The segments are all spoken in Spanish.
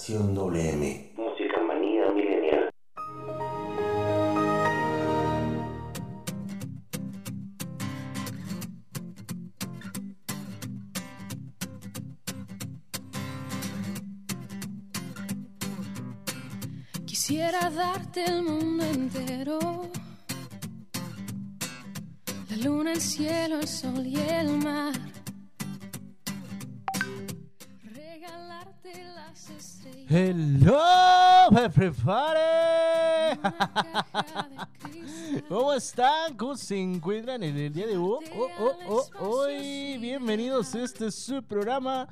Estación WM. Música manía milenial. Quisiera darte el mundo entero. La luna, el cielo, el sol y el mar. Cristal. ¿Cómo están? ¿Cómo se encuentran en el día de hoy? Oh, oh, oh, hoy? Bienvenidos a este su programa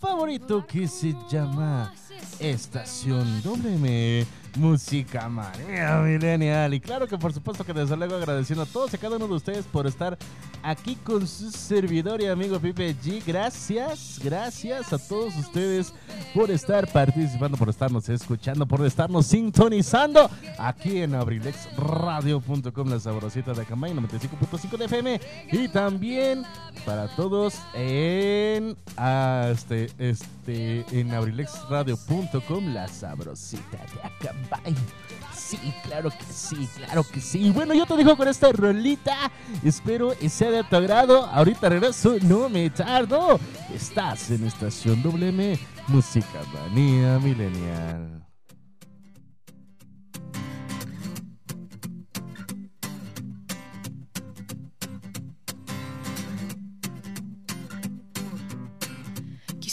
favorito que se llama Estación WM Música Marea Millennial. Y claro que por supuesto que desde luego agradeciendo a todos y a cada uno de ustedes por estar aquí con su servidor y amigo Pipe G. Gracias, gracias a todos ustedes por estar participando, por estarnos escuchando, por estarnos sintonizando aquí en abrilexradio.com, la sabrosita de Acambay 95.5 de FM y también para todos en ah, este este en abrilexradio.com, la sabrosita de Acambay. Sí, claro que sí, claro que sí. Bueno, yo te dejo con esta rolita. Espero sea de tu agrado. Ahorita regreso, no me tardo. Estás en Estación WM, Música Manía Milenial.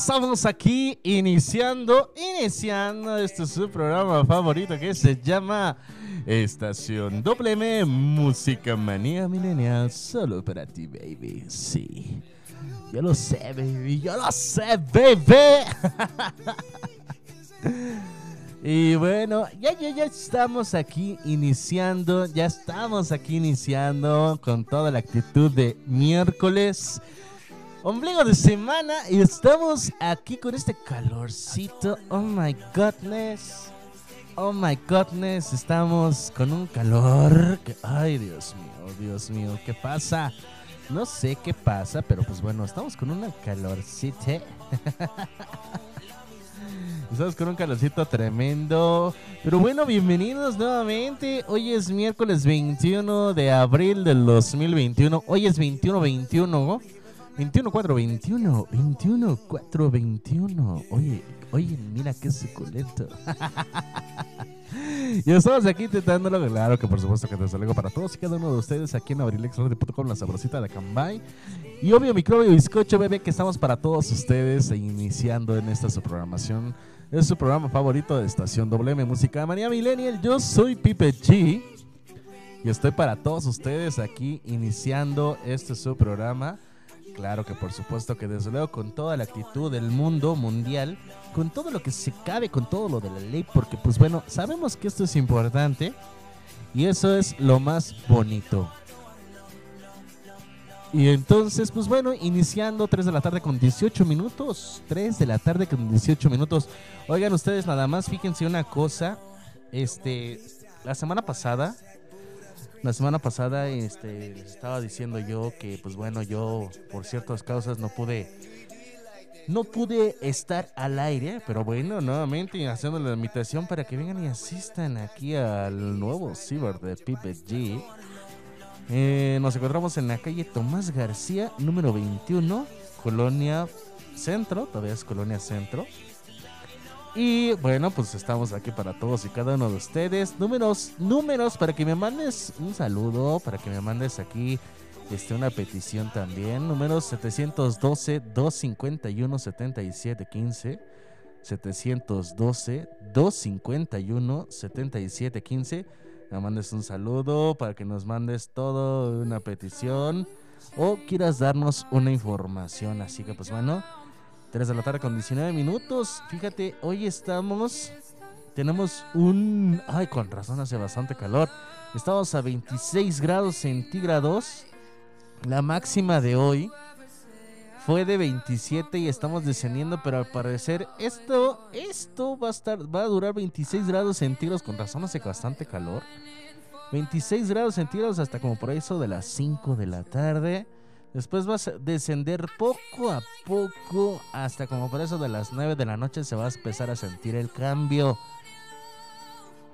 Estamos aquí iniciando, iniciando este su programa favorito que se llama Estación WM Música Manía Milenial, solo para ti, baby. Sí, yo lo sé, baby, yo lo sé, baby. Y bueno, ya, ya, ya estamos aquí iniciando, ya estamos aquí iniciando con toda la actitud de miércoles, ombligo de semana, y estamos aquí con este calorcito. Oh my goodness, oh my goodness, estamos con un calor que, ay Dios mío, Dios mío, ¿qué pasa? No sé qué pasa, pero pues bueno, estamos con una calorcita. Estamos con un calorcito tremendo. Pero bueno, bienvenidos nuevamente. Hoy es miércoles 21 de abril del 2021. Hoy es 21-21. ¿No? 21 4 21 21 4 21 Oye, oye, mira qué suculento Y estamos aquí intentándolo Claro que por supuesto que desde luego para todos y cada uno de ustedes Aquí en abrilexradio.com La sabrosita de Cambay Y obvio microbio bizcocho bebé Que estamos para todos ustedes e Iniciando en esta su programación Es su programa favorito de Estación WM Música María Millennial Yo soy Pipe G y estoy para todos ustedes aquí iniciando este su programa. Claro que por supuesto que desde luego con toda la actitud del mundo mundial, con todo lo que se cabe, con todo lo de la ley, porque pues bueno, sabemos que esto es importante y eso es lo más bonito. Y entonces, pues bueno, iniciando 3 de la tarde con 18 minutos. 3 de la tarde con 18 minutos. Oigan ustedes nada más, fíjense una cosa. Este, la semana pasada, la semana pasada este, les estaba diciendo yo que, pues bueno, yo por ciertas causas no pude, no pude estar al aire, pero bueno, nuevamente haciendo la invitación para que vengan y asistan aquí al nuevo Cyber de Pipe G. Eh, nos encontramos en la calle Tomás García, número 21, Colonia Centro, todavía es Colonia Centro. Y bueno, pues estamos aquí para todos y cada uno de ustedes. Números, números para que me mandes un saludo, para que me mandes aquí este, una petición también. Números 712-251-7715. 712-251-7715. Me mandes un saludo para que nos mandes todo, una petición o quieras darnos una información. Así que pues bueno. 3 de la tarde con 19 minutos. Fíjate, hoy estamos. Tenemos un. Ay, con razón hace bastante calor. Estamos a 26 grados centígrados. La máxima de hoy fue de 27 y estamos descendiendo, pero al parecer esto, esto va a estar, va a durar 26 grados centígrados. Con razón hace bastante calor. 26 grados centígrados hasta como por eso de las 5 de la tarde. Después vas a descender poco a poco hasta como por eso de las 9 de la noche se va a empezar a sentir el cambio.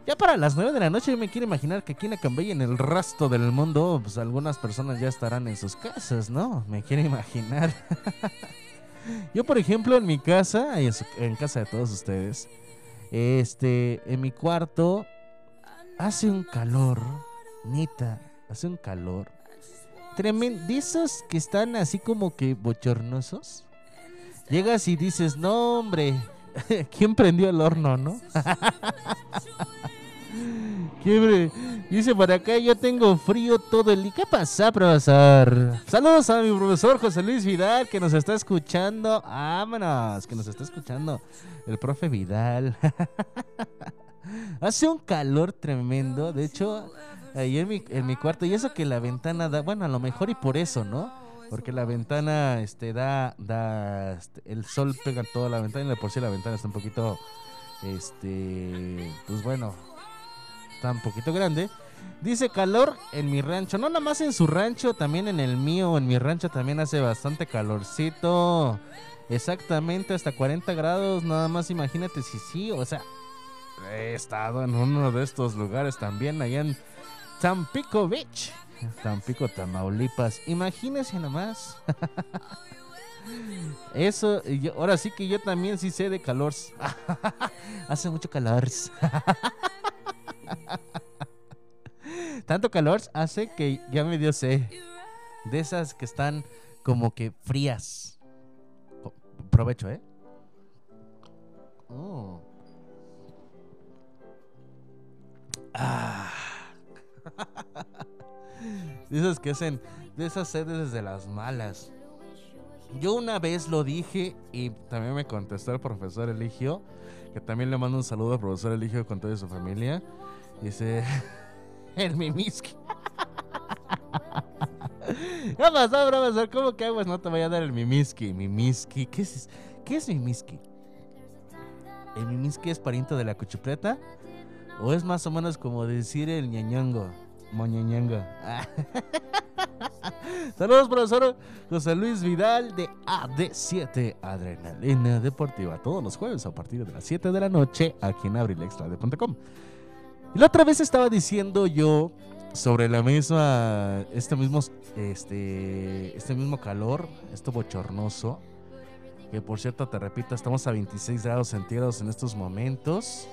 Ya para las 9 de la noche yo me quiero imaginar que aquí en Acambay en el resto del mundo pues algunas personas ya estarán en sus casas, ¿no? Me quiero imaginar. yo por ejemplo en mi casa, en, casa de todos ustedes, este, en mi cuarto hace un calor, neta, hace un calor tremendo. De esos que están así como que bochornosos. Llegas y dices, no, hombre, ¿quién prendió el horno, no? ¿Quién Dice por acá, yo tengo frío todo el día. ¿Qué pasa, profesor? Saludos a mi profesor José Luis Vidal, que nos está escuchando. Vámonos, que nos está escuchando. El profe Vidal. Hace un calor tremendo. De hecho, ahí en mi, en mi cuarto. Y eso que la ventana da. Bueno, a lo mejor y por eso, ¿no? Porque la ventana este, da. da este, el sol pega toda la ventana. Y de por sí la ventana está un poquito. Este. Pues bueno. Está un poquito grande. Dice calor en mi rancho. No nada más en su rancho, también en el mío. En mi rancho también hace bastante calorcito. Exactamente, hasta 40 grados. Nada más imagínate si sí. O sea, he estado en uno de estos lugares también, allá en Tampico Beach. Tampico, Tamaulipas. Imagínense nomás. Eso, yo- ahora sí que yo también sí sé de calor. Hace mucho calor. Tanto calor hace que ya me dio sed. De esas que están como que frías. Provecho, ¿eh? Mm. Ah. De esas que hacen, de esas sedes desde las malas. Yo una vez lo dije y también me contestó el profesor Eligio, que también le mando un saludo al profesor Eligio con toda su familia. Dice, el mimiski. ¿Qué pasó, profesor? ¿Cómo que aguas no te voy a dar el mimiski? Mimiski, ¿qué es, qué es mimiski? ¿El mimiski es pariente de la cuchipleta? ¿O es más o menos como decir el ñañongo? Moñañongo. Saludos, profesor José Luis Vidal de AD7 Adrenalina Deportiva. Todos los jueves a partir de las 7 de la noche aquí en abrilextrade.com. Y la otra vez estaba diciendo yo sobre la misma, este mismo, este, este mismo calor, esto bochornoso. Que por cierto, te repito, estamos a 26 grados centígrados en estos momentos.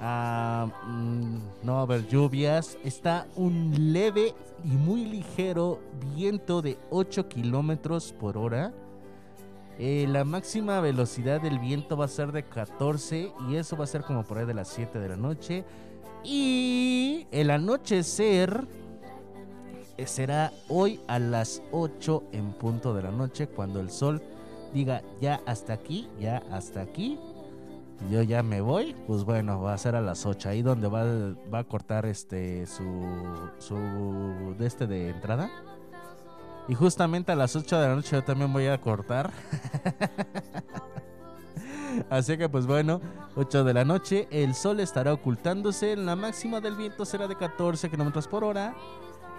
Ah, mm, no a haber lluvias. Está un leve y muy ligero viento de 8 kilómetros por hora. Eh, la máxima velocidad del viento va a ser de 14 y eso va a ser como por ahí de las 7 de la noche. Y el anochecer eh, será hoy a las 8 en punto de la noche cuando el sol diga ya hasta aquí, ya hasta aquí yo ya me voy, pues bueno, va a ser a las 8, ahí donde va, va a cortar este su, su de este de entrada. Y justamente a las 8 de la noche yo también voy a cortar. Así que pues bueno, 8 de la noche, el sol estará ocultándose, la máxima del viento será de 14 kilómetros por hora.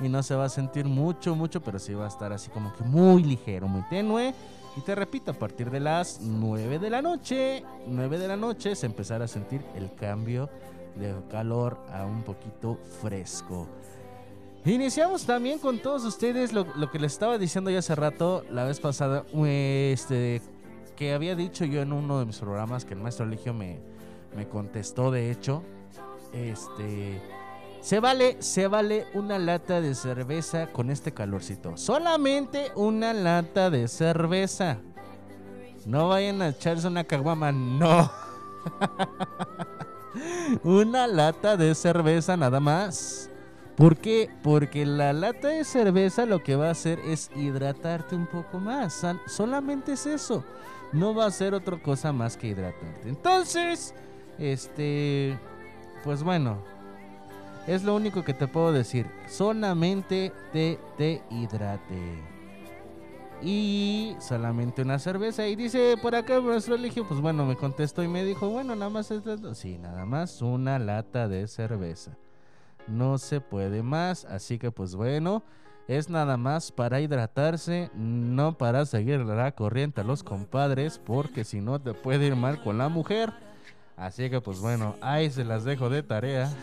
Y no se va a sentir mucho, mucho, pero sí va a estar así como que muy ligero, muy tenue. Y te repito, a partir de las 9 de la noche, 9 de la noche se empezará a sentir el cambio de calor a un poquito fresco. Iniciamos también con todos ustedes lo, lo que les estaba diciendo ya hace rato, la vez pasada, este, que había dicho yo en uno de mis programas que el maestro Eligio me, me contestó, de hecho, este, se vale, se vale una lata de cerveza con este calorcito. Solamente una lata de cerveza. No vayan a echarse una caguama, no. una lata de cerveza nada más. ¿Por qué? Porque la lata de cerveza lo que va a hacer es hidratarte un poco más. Solamente es eso. No va a ser otra cosa más que hidratarte. Entonces, este, pues bueno, es lo único que te puedo decir. Solamente te, te hidrate. Y solamente una cerveza. Y dice por acá nuestro eligio. Pues bueno, me contestó y me dijo, bueno, nada más es Sí, nada más una lata de cerveza. No se puede más. Así que pues bueno. Es nada más para hidratarse, no para seguir la corriente a los compadres, porque si no te puede ir mal con la mujer. Así que pues bueno, ahí se las dejo de tarea.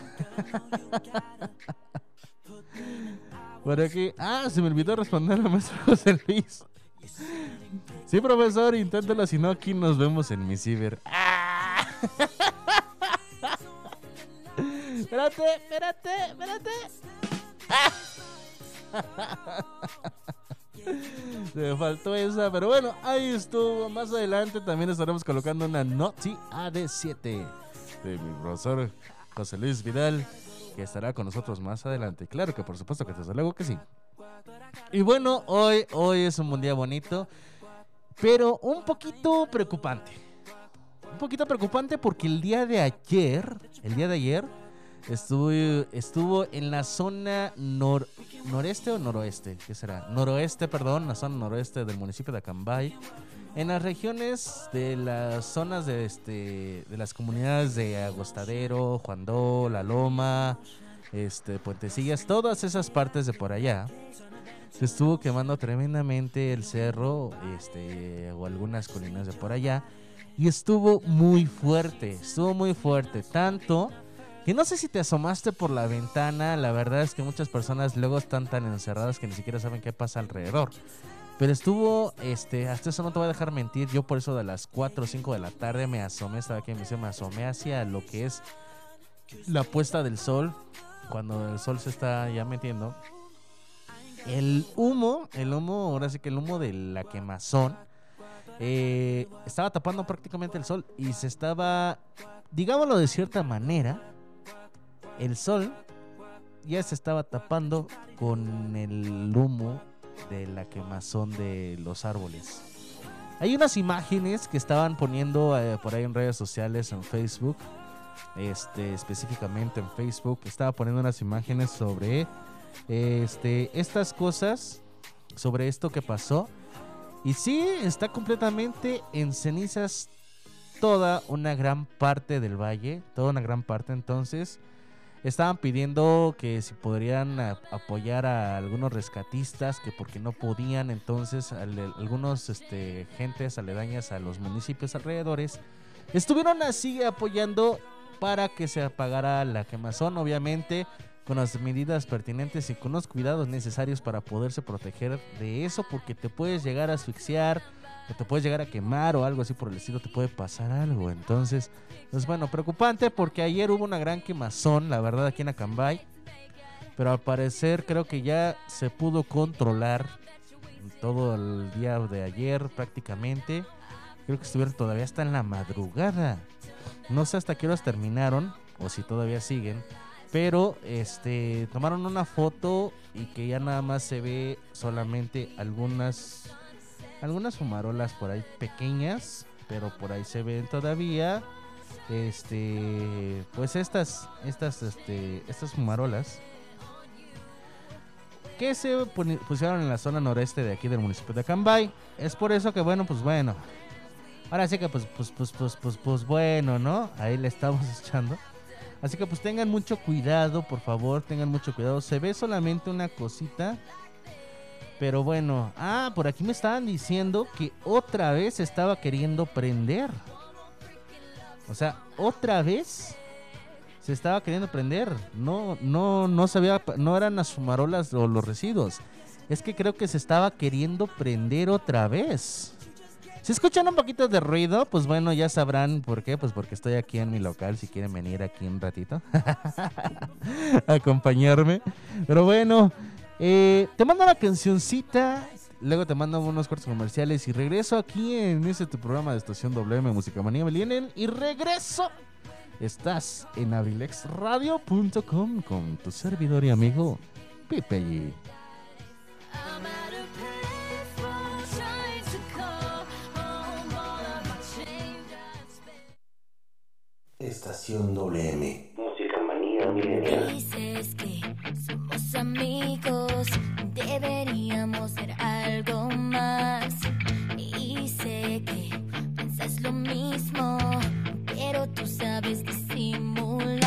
Por aquí. Ah, se me olvidó responder maestro José Luis. Sí, profesor, inténtalo, si no, aquí nos vemos en mi ciber. ¡Ah! espérate, espérate, espérate. Se faltó esa, pero bueno, ahí estuvo. Más adelante también estaremos colocando una Noti AD7 de mi profesor José Luis Vidal, que estará con nosotros más adelante. Claro que por supuesto que desde luego que sí. Y bueno, hoy, hoy es un día bonito, pero un poquito preocupante. Un poquito preocupante porque el día de ayer, el día de ayer, estuvo, estuvo en la zona nor- noreste o noroeste, ¿qué será? Noroeste, perdón, la zona noroeste del municipio de Acambay. En las regiones de las zonas de este de las comunidades de Agostadero, Juandó, La Loma, este Puentecillas, todas esas partes de por allá. Se estuvo quemando tremendamente el cerro, este, o algunas colinas de por allá. Y estuvo muy fuerte, estuvo muy fuerte. Tanto que no sé si te asomaste por la ventana. La verdad es que muchas personas luego están tan encerradas que ni siquiera saben qué pasa alrededor. Pero estuvo, este, hasta eso no te voy a dejar mentir. Yo por eso de las 4 o 5 de la tarde me asomé, estaba aquí en mi me asomé hacia lo que es la puesta del sol. Cuando el sol se está ya metiendo. El humo, el humo, ahora sí que el humo de la quemazón, eh, estaba tapando prácticamente el sol y se estaba, digámoslo de cierta manera, el sol ya se estaba tapando con el humo de la quemazón de los árboles. Hay unas imágenes que estaban poniendo eh, por ahí en redes sociales, en Facebook, este, específicamente en Facebook, estaba poniendo unas imágenes sobre este, estas cosas, sobre esto que pasó. Y sí, está completamente en cenizas toda una gran parte del valle, toda una gran parte. Entonces, estaban pidiendo que si podrían apoyar a algunos rescatistas, que porque no podían, entonces al- algunos este, gentes aledañas a los municipios alrededores estuvieron así apoyando para que se apagara la quemazón, obviamente con las medidas pertinentes y con los cuidados necesarios para poderse proteger de eso, porque te puedes llegar a asfixiar, o te puedes llegar a quemar o algo así por el estilo, te puede pasar algo. Entonces, pues bueno, preocupante porque ayer hubo una gran quemazón, la verdad, aquí en Acambay. Pero al parecer creo que ya se pudo controlar todo el día de ayer prácticamente. Creo que estuvieron todavía hasta en la madrugada. No sé hasta qué horas terminaron o si todavía siguen. Pero este tomaron una foto y que ya nada más se ve solamente algunas algunas fumarolas por ahí pequeñas, pero por ahí se ven todavía este pues estas estas este estas fumarolas que se pusieron en la zona noreste de aquí del municipio de Acambay. Es por eso que bueno, pues bueno. Ahora sí que pues pues pues pues pues pues bueno, ¿no? Ahí le estamos echando. Así que pues tengan mucho cuidado, por favor, tengan mucho cuidado. Se ve solamente una cosita. Pero bueno, ah, por aquí me estaban diciendo que otra vez estaba queriendo prender. O sea, otra vez se estaba queriendo prender. No, no, no sabía, no eran las fumarolas o los residuos. Es que creo que se estaba queriendo prender otra vez. Si escuchan un poquito de ruido, pues bueno, ya sabrán por qué. Pues porque estoy aquí en mi local, si quieren venir aquí un ratito. acompañarme. Pero bueno, eh, te mando una cancioncita. Luego te mando unos cortes comerciales y regreso aquí en ese tu programa de estación WM Música Manía Millennial. Y regreso. Estás en abrilexradio.com con tu servidor y amigo Pipe G. Estación WM. Música manía milenial. Somos amigos, deberíamos ser algo más. Y sé que piensas lo mismo, pero tú sabes disimular.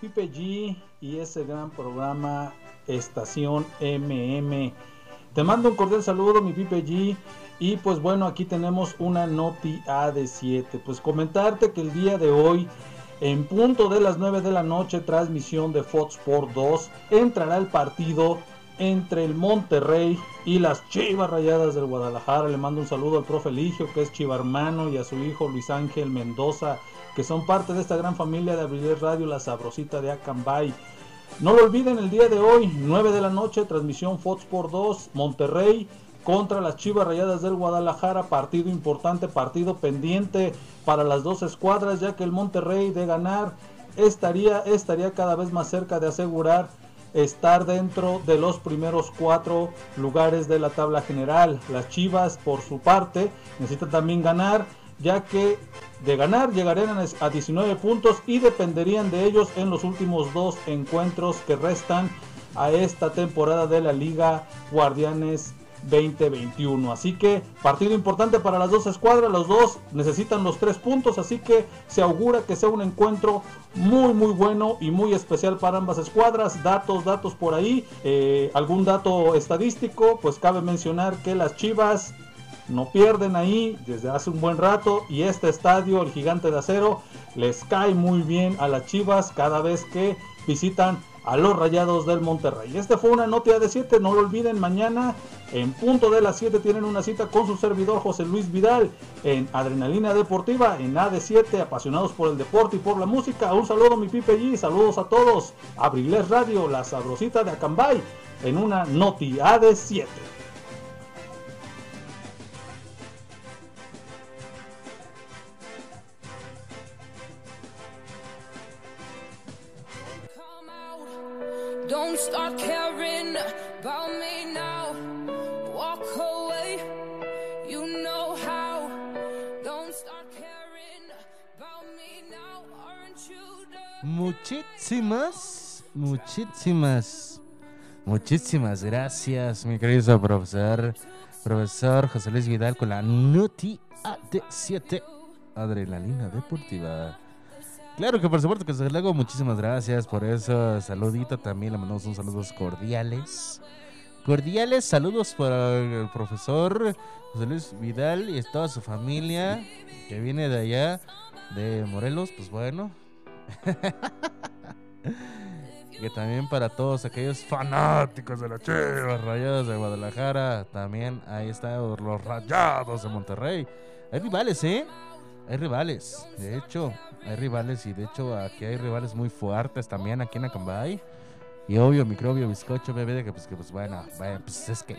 Pipe G y ese gran programa Estación MM. Te mando un cordial saludo, mi Pipe G. Y pues bueno, aquí tenemos una Noti A de 7. Pues comentarte que el día de hoy, en punto de las 9 de la noche, transmisión de Fox Sport 2, entrará el partido entre el Monterrey y las Chivas Rayadas del Guadalajara. Le mando un saludo al profe Eligio, que es chivarmano, y a su hijo Luis Ángel Mendoza, que son parte de esta gran familia de Abriles Radio, la sabrosita de Acambay. No lo olviden, el día de hoy, 9 de la noche, transmisión Fox por 2, Monterrey contra las Chivas Rayadas del Guadalajara, partido importante, partido pendiente para las dos escuadras, ya que el Monterrey de ganar estaría, estaría cada vez más cerca de asegurar estar dentro de los primeros cuatro lugares de la tabla general. Las Chivas, por su parte, necesitan también ganar, ya que de ganar llegarían a- a 19 puntos y dependerían de ellos en los últimos dos encuentros que restan a esta temporada de la Liga Guardianes 2021. Así que partido importante para las dos escuadras, los dos necesitan los tres puntos, así que se augura que sea un encuentro muy muy bueno y muy especial para ambas escuadras. Datos, datos por ahí, eh, algún dato estadístico, pues cabe mencionar que las Chivas no pierden ahí desde hace un buen rato y este estadio, el gigante de acero, les cae muy bien a las Chivas cada vez que visitan a los Rayados del Monterrey. Este fue una nota de 7, no lo olviden, mañana en punto de las 7 tienen una cita con su servidor José Luis Vidal en Adrenalina Deportiva, en AD7, apasionados por el deporte y por la música. Un saludo mi Pipe G, saludos a todos. Abriles Radio, la sabrosita de Acambay, en una noti AD7. Don't start caring about me now. Walk away, you know how. Don't start caring about me now. Aren't you done? Muchísimas, muchísimas, muchísimas gracias, mi querido profesor, profesor José Luis Vidal con la Noti AD7 Adrenalina Deportiva. Claro que por supuesto que se hago muchísimas gracias por eso. Saludito también, le mandamos un saludos cordiales. Cordiales saludos para el profesor José Luis Vidal y toda su familia que viene de allá, de Morelos, pues bueno. que también para todos aquellos fanáticos de las Chivas Rayadas de Guadalajara, también ahí están los Rayados de Monterrey. Hay rivales, ¿eh? Hay rivales, de hecho, hay rivales y de hecho aquí hay rivales muy fuertes también aquí en Acambay. Y obvio, microbio, bizcocho, bebé, de que pues, que pues bueno, bueno, pues es que...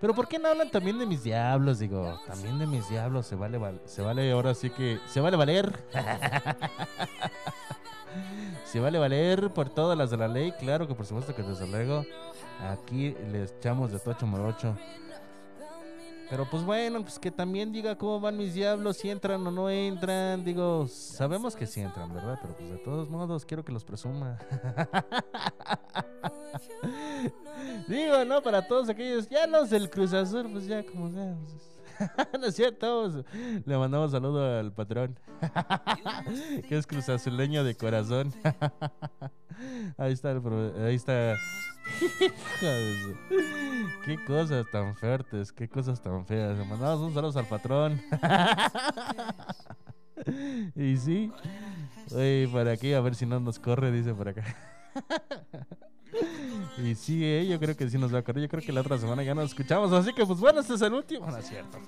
Pero ¿por qué no hablan también de mis diablos? Digo, también de mis diablos se vale, val- se vale ahora sí que... Se vale valer. se vale valer por todas las de la ley. Claro que por supuesto que desde luego aquí les echamos de tocho morocho. Pero pues bueno, pues que también diga cómo van mis diablos, si entran o no entran. Digo, sabemos que sí entran, ¿verdad? Pero pues de todos modos quiero que los presuma. Digo, ¿no? Para todos aquellos, ya los del Cruz Azul, pues ya como sea. pues, no es cierto, pues, le mandamos saludo al patrón, que es Cruz Azuleño de corazón. ahí está, el ahí está. Qué cosas tan fuertes, qué cosas tan feas. Mandamos un saludo al patrón. y sí, Oye, para aquí, a ver si no nos corre, dice por acá. Y sí, eh, yo creo que sí nos va a correr. Yo creo que la otra semana ya nos escuchamos. Así que, pues bueno, este es el último. No es cierto.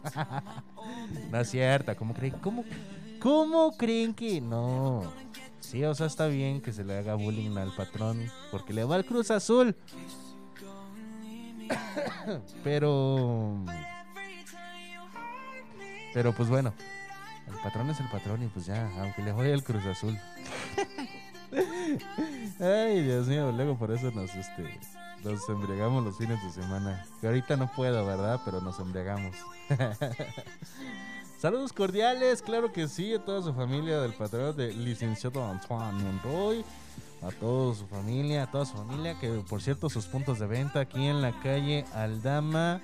No es cierto. ¿Cómo creen? ¿Cómo, cómo creen que no? Sí, o sea, está bien que se le haga bullying al patrón porque le va al Cruz Azul. Pero. Pero pues bueno, el patrón es el patrón y pues ya, aunque le vaya el Cruz Azul. Ay, Dios mío, luego por eso nos, este, nos embriagamos los fines de semana. Que ahorita no puedo, ¿verdad? Pero nos embriagamos. Saludos cordiales, claro que sí, a toda su familia del patrón del licenciado Antoine Monroy. A toda su familia, a toda su familia, que por cierto sus puntos de venta aquí en la calle Aldama,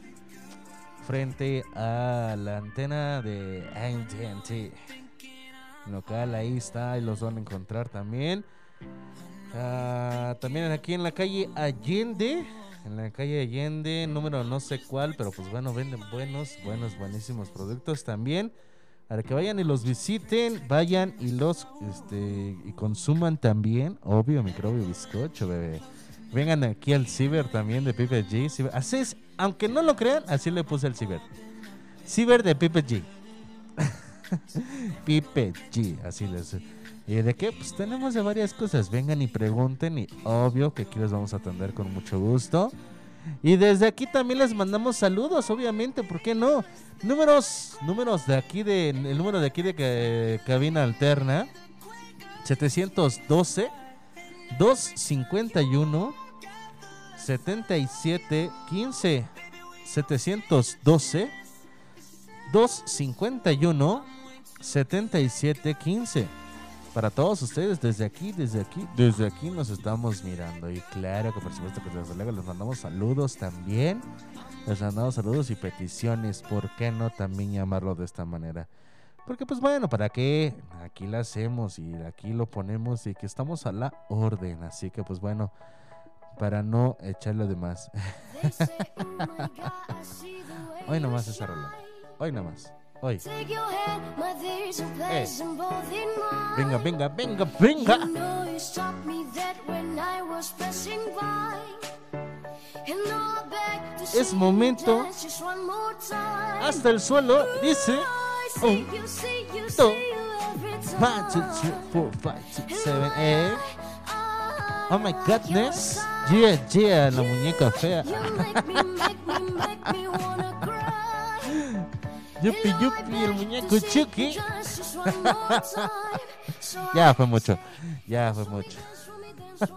frente a la antena de AT&T local, ahí está, y los van a encontrar también. Ah, también aquí en la calle Allende, en la calle Allende, número no sé cuál, pero pues bueno, venden buenos, buenos, buenísimos productos también. Para que vayan y los visiten, vayan y los este, y consuman también, obvio, microbio bizcocho, bebé. Vengan aquí al ciber también de Pipe G. Así es, aunque no lo crean, así le puse el ciber. Ciber de Pipe G. Pipe G, así les. ¿Y de qué? Pues tenemos de varias cosas. Vengan y pregunten y obvio que aquí les vamos a atender con mucho gusto. Y desde aquí también les mandamos saludos, obviamente, ¿por qué no? Números, números de aquí de el número de aquí de ca- cabina alterna 712 251 77 15 712 251 77 15 para todos ustedes desde aquí, desde aquí, desde aquí nos estamos mirando y claro que por supuesto que desde luego les mandamos saludos también, les mandamos saludos y peticiones, ¿por qué no también llamarlo de esta manera? Porque pues bueno, ¿para qué? Aquí la hacemos y aquí lo ponemos y que estamos a la orden, así que pues bueno, para no echarlo de más. Hoy nomás esa rola, hoy nomás, hoy. Mine. Venga, venga, venga, venga. Es momento. Hasta el suelo, dice. I see Un, dos. One, two, three, four, five, six, seven, eight. Oh my goodness. Yeah, yeah, la muñeca fea. Yupi, yupi, el muñeco Chucky. Ya fue mucho. Ya fue mucho.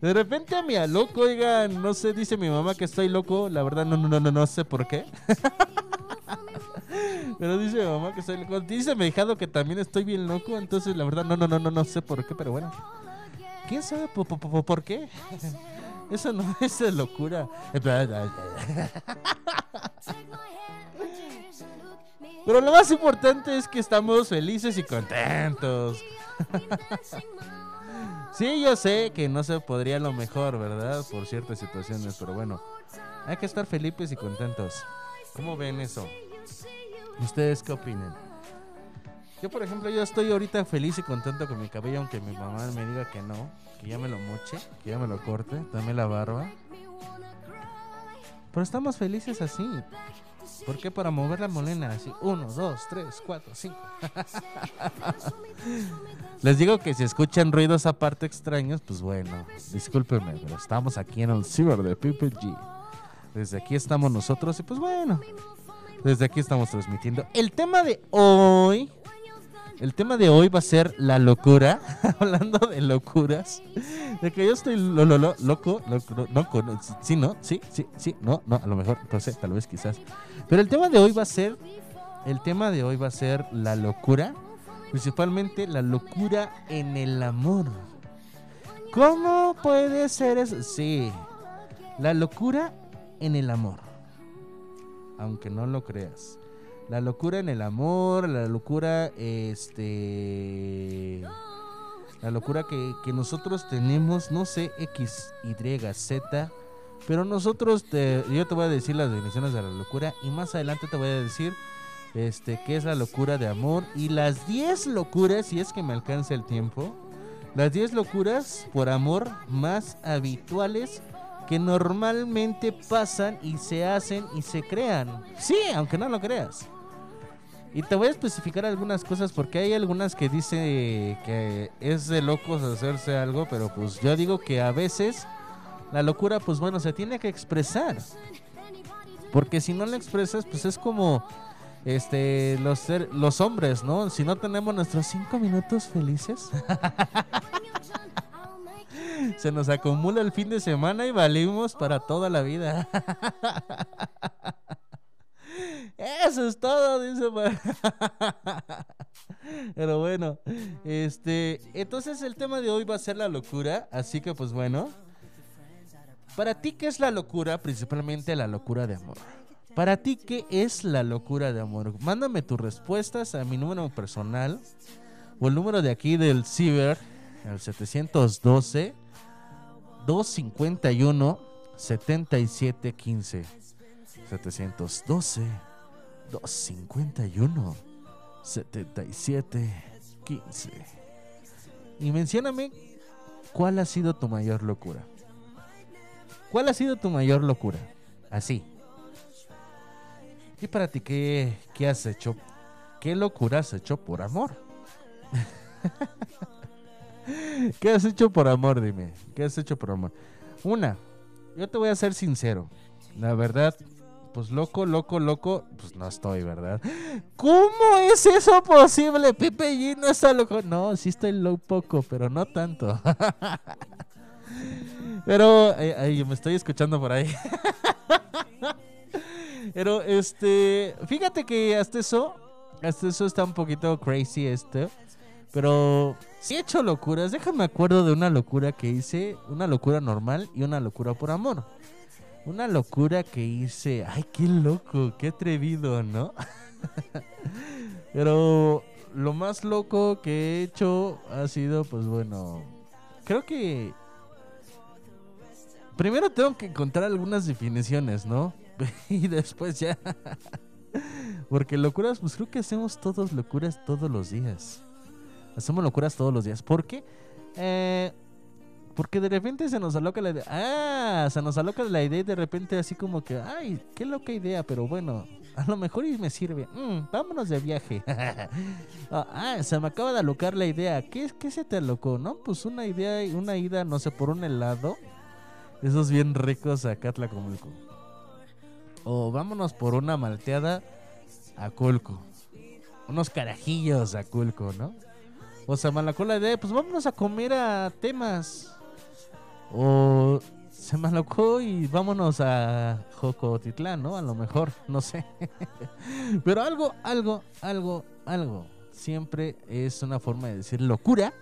De repente a mi a loco, oigan, no sé, dice mi mamá que estoy loco. La verdad, no, no, no, no, no sé por qué. Pero dice mi mamá que estoy loco. Dice mi hijado que también estoy bien loco. Entonces, la verdad, no, no, no, no, no sé por qué, pero bueno. ¿Quién sabe po- po- po- por qué? Eso no es locura. Pero lo más importante es que estamos felices y contentos. Sí, yo sé que no se podría lo mejor, ¿verdad? Por ciertas situaciones, pero bueno, hay que estar felices y contentos. ¿Cómo ven eso? ¿Ustedes qué opinan? Yo, por ejemplo, yo estoy ahorita feliz y contento con mi cabello, aunque mi mamá me diga que no, que lo moche, que lo corte, dame la barba. Pero estamos felices así. ¿Por qué? Para mover la molena así. Uno, dos, tres, cuatro, cinco. Les digo que si escuchan ruidos aparte extraños, pues bueno, discúlpenme, pero estamos aquí en el ciber de Pipe G. Desde aquí estamos nosotros y pues bueno, desde aquí estamos transmitiendo. El tema de hoy, el tema de hoy va a ser la locura, hablando de locuras, de que yo estoy lo, lo, lo- loco, loco, loco, no, sí, no, sí, sí, sí, no, no, a lo mejor, no sé, tal vez quizás. Pero el tema de hoy va a ser, el tema de hoy va a ser la locura, principalmente la locura en el amor. ¿Cómo puede ser eso? Sí, la locura en el amor. Aunque no lo creas. La locura en el amor, la locura, este... La locura que, que nosotros tenemos, no sé, X, Y, Z. Pero nosotros, te- yo te voy a decir las definiciones de la locura y más adelante te voy a decir este, qué es la locura de amor y las 10 locuras, si es que me alcanza el tiempo, las 10 locuras por amor más habituales que normalmente pasan y se hacen y se crean. Sí, aunque no lo creas. Y te voy a especificar algunas cosas porque hay algunas que dice que es de locos hacerse algo, pero pues yo digo que a veces la locura pues bueno se tiene que expresar. Porque si no la expresas pues es como este los ser- los hombres, ¿no? Si no tenemos nuestros cinco minutos felices, se nos acumula el fin de semana y valimos para toda la vida. Eso es todo, dice. Pero bueno, este, entonces el tema de hoy va a ser la locura, así que pues bueno. Para ti, ¿qué es la locura? Principalmente la locura de amor. Para ti, ¿qué es la locura de amor? Mándame tus respuestas a mi número personal o el número de aquí del Ciber, el 712 251 7715. 712 251 7715. Y mencióname cuál ha sido tu mayor locura. ¿Cuál ha sido tu mayor locura? Así. ¿Y para ti qué, qué has hecho? ¿Qué locura has hecho por amor? ¿Qué has hecho por amor? Dime. ¿Qué has hecho por amor? Una, yo te voy a ser sincero. La verdad, pues loco, loco, loco, pues no estoy, ¿verdad? ¿Cómo es eso posible? Pepe G no está loco. No, sí estoy loco poco, pero no tanto. Pero, ay, me estoy escuchando por ahí. Pero, este, fíjate que hasta eso, hasta eso está un poquito crazy este. Pero sí he hecho locuras. Déjame acuerdo de una locura que hice, una locura normal y una locura por amor. Una locura que hice, ay, qué loco, qué atrevido, ¿no? Pero lo más loco que he hecho ha sido, pues bueno, creo que primero tengo que encontrar algunas definiciones, ¿no? y después ya. Porque locuras, pues creo que hacemos todos locuras todos los días. Hacemos locuras todos los días. ¿Por qué? Eh, porque de repente se nos aloca la idea. Ah, se nos aloca la idea y de repente así como que, ay, qué loca idea, pero bueno, a lo mejor y me sirve. Mm, vámonos de viaje. ah, ah, se me acaba de alocar la idea. ¿Qué, ¿Qué se te alocó? No, pues una idea, una ida, no sé, por un helado. Esos bien ricos a Catlacomulco. O vámonos por una malteada a Culco. Unos carajillos a Culco, ¿no? O se me alocó la idea, pues vámonos a comer a temas. O se me alocó y vámonos a Jocotitlán, ¿no? A lo mejor, no sé. Pero algo, algo, algo, algo. Siempre es una forma de decir locura.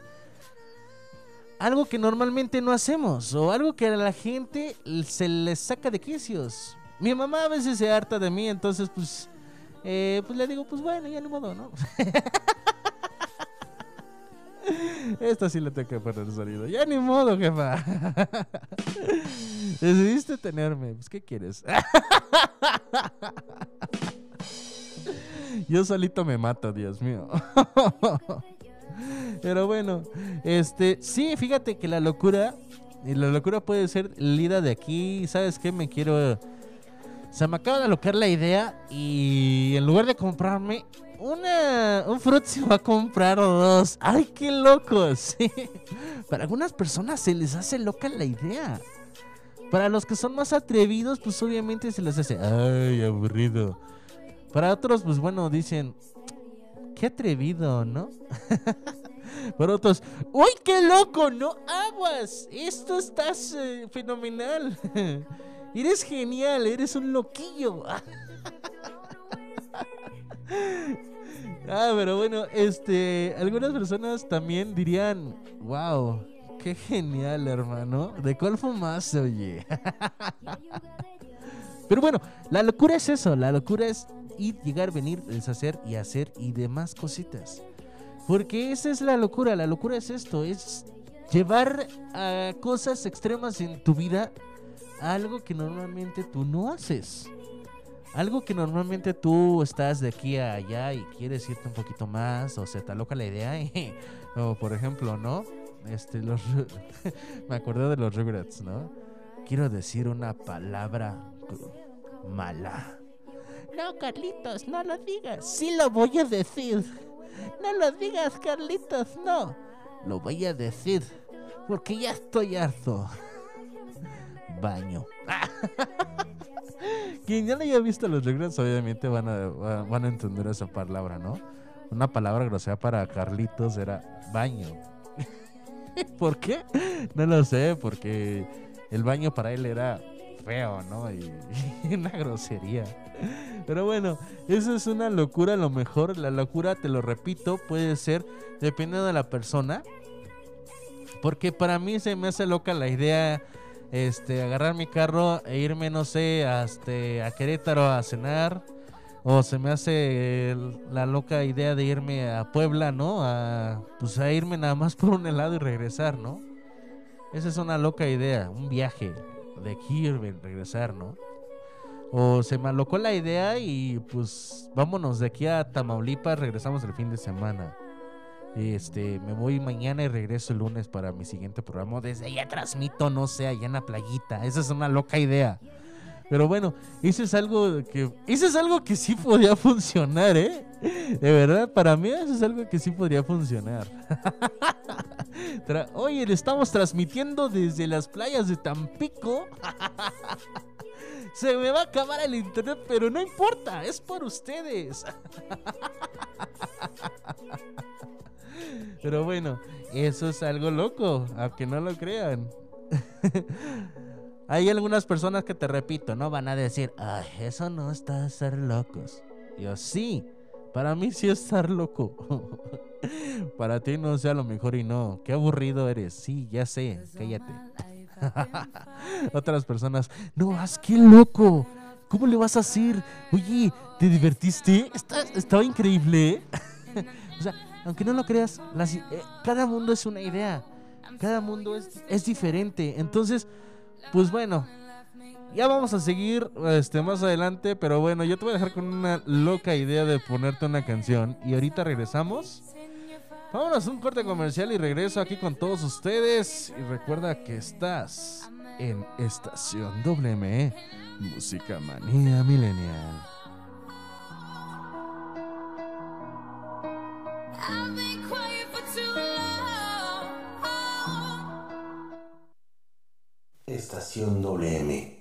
Algo que normalmente no hacemos. O algo que a la gente se les saca de quicios. Mi mamá a veces se harta de mí, entonces pues... eh, pues le digo, pues bueno, ya ni modo, ¿no? Esta sí le tengo que poner sonido. Ya ni modo, jefa. Decidiste tenerme. Pues, ¿qué quieres? Yo solito me mato, Dios mío. Pero bueno, este, sí, fíjate que la locura, y la locura puede ser lida de aquí, ¿sabes qué? Me quiero... Se me acaba de alocar la idea y en lugar de comprarme una, un fruit se va a comprar dos. ¡Ay, qué locos! Para algunas personas se les hace loca la idea. Para los que son más atrevidos, pues obviamente se les hace, ¡ay, aburrido! Para otros, pues bueno, dicen, ¡qué atrevido, ¿no? Para otros, ¡uy, qué loco! ¡No aguas! Esto estás eh, fenomenal. eres genial, eres un loquillo. Ah, pero bueno, este, algunas personas también dirían, wow, qué genial, hermano. ¿De cuál fumaste, oye? pero bueno, la locura es eso, la locura es ir, llegar, venir, deshacer y hacer y demás cositas. Porque esa es la locura, la locura es esto, es llevar a cosas extremas en tu vida a algo que normalmente tú no haces. Algo que normalmente tú estás de aquí a allá y quieres irte un poquito más o se te aloca la idea y, o por ejemplo, ¿no? Este, los, me acordé de los regrets, ¿no? Quiero decir una palabra mala. No, Carlitos, no lo digas. Sí lo voy a decir. No lo digas, Carlitos, no. Lo voy a decir. Porque ya estoy harto. Baño. Quien ya no haya visto los regrets, obviamente van a, van a entender esa palabra, ¿no? Una palabra grosera para Carlitos era baño. ¿Por qué? No lo sé, porque el baño para él era feo, ¿no? Y, y una grosería. Pero bueno, eso es una locura a lo mejor. La locura, te lo repito, puede ser dependiendo de la persona. Porque para mí se me hace loca la idea este agarrar mi carro e irme, no sé, hasta a Querétaro a cenar. O se me hace la loca idea de irme a Puebla, ¿no? A, pues a irme nada más por un helado y regresar, ¿no? Esa es una loca idea, un viaje de aquí y regresar, ¿no? O se me alocó la idea y pues vámonos de aquí a Tamaulipas, regresamos el fin de semana. Este, me voy mañana y regreso el lunes para mi siguiente programa. Desde allá transmito, no sé, allá en la playita. Esa es una loca idea. Pero bueno, eso es algo que eso es algo que sí podría funcionar, ¿eh? De verdad, para mí eso es algo que sí podría funcionar. Oye, le estamos transmitiendo desde las playas de Tampico. Se me va a acabar el internet, pero no importa, es por ustedes. Pero bueno, eso es algo loco, aunque no lo crean. Hay algunas personas que te repito, no van a decir, eso no está a ser locos. Yo sí, para mí sí es estar loco. para ti no sea lo mejor y no. Qué aburrido eres. Sí, ya sé, cállate. Otras personas, no, haz qué loco. ¿Cómo le vas a hacer? Oye, ¿te divertiste? Está- estaba increíble. ¿eh?". o sea, aunque no lo creas, eh, cada mundo es una idea. Cada mundo es, es diferente. Entonces, pues bueno, ya vamos a seguir este, más adelante. Pero bueno, yo te voy a dejar con una loca idea de ponerte una canción. Y ahorita regresamos. Vámonos a un corte comercial y regreso aquí con todos ustedes. Y recuerda que estás en Estación WME, Música Manía Millennial. Estación WM.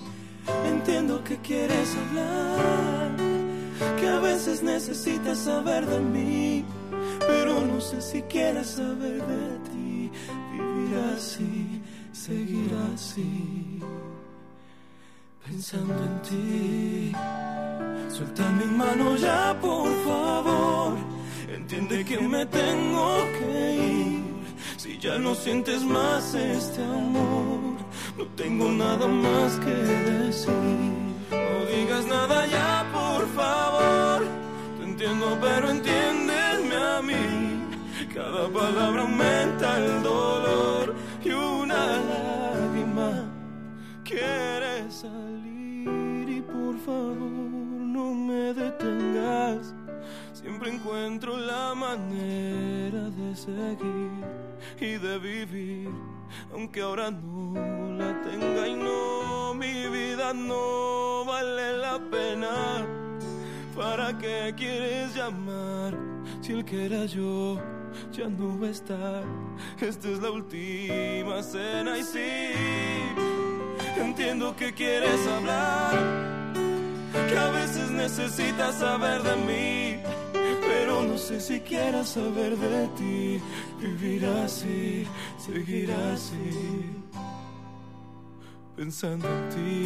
Entiendo que quieres hablar, que a veces necesitas saber de mí, pero no sé si quieres saber de ti. Vivir así, seguir así, pensando en ti. Suelta mi mano ya, por favor. Entiende que me tengo que ir. Si ya no sientes más este amor, no tengo nada más que decir. No digas nada ya, por favor. Te entiendo, pero entiéndeme a mí. Cada palabra aumenta el dolor y una lágrima quiere salir y por favor no me detengas. Siempre encuentro la manera de seguir y de vivir, aunque ahora no la tenga y no, mi vida no vale la pena. ¿Para qué quieres llamar si el que era yo ya no va a estar? Esta es la última cena y sí. entiendo que quieres hablar, que a veces necesitas saber de mí, pero no sé si quieras saber de ti. Vivir así, seguir así, pensando en ti.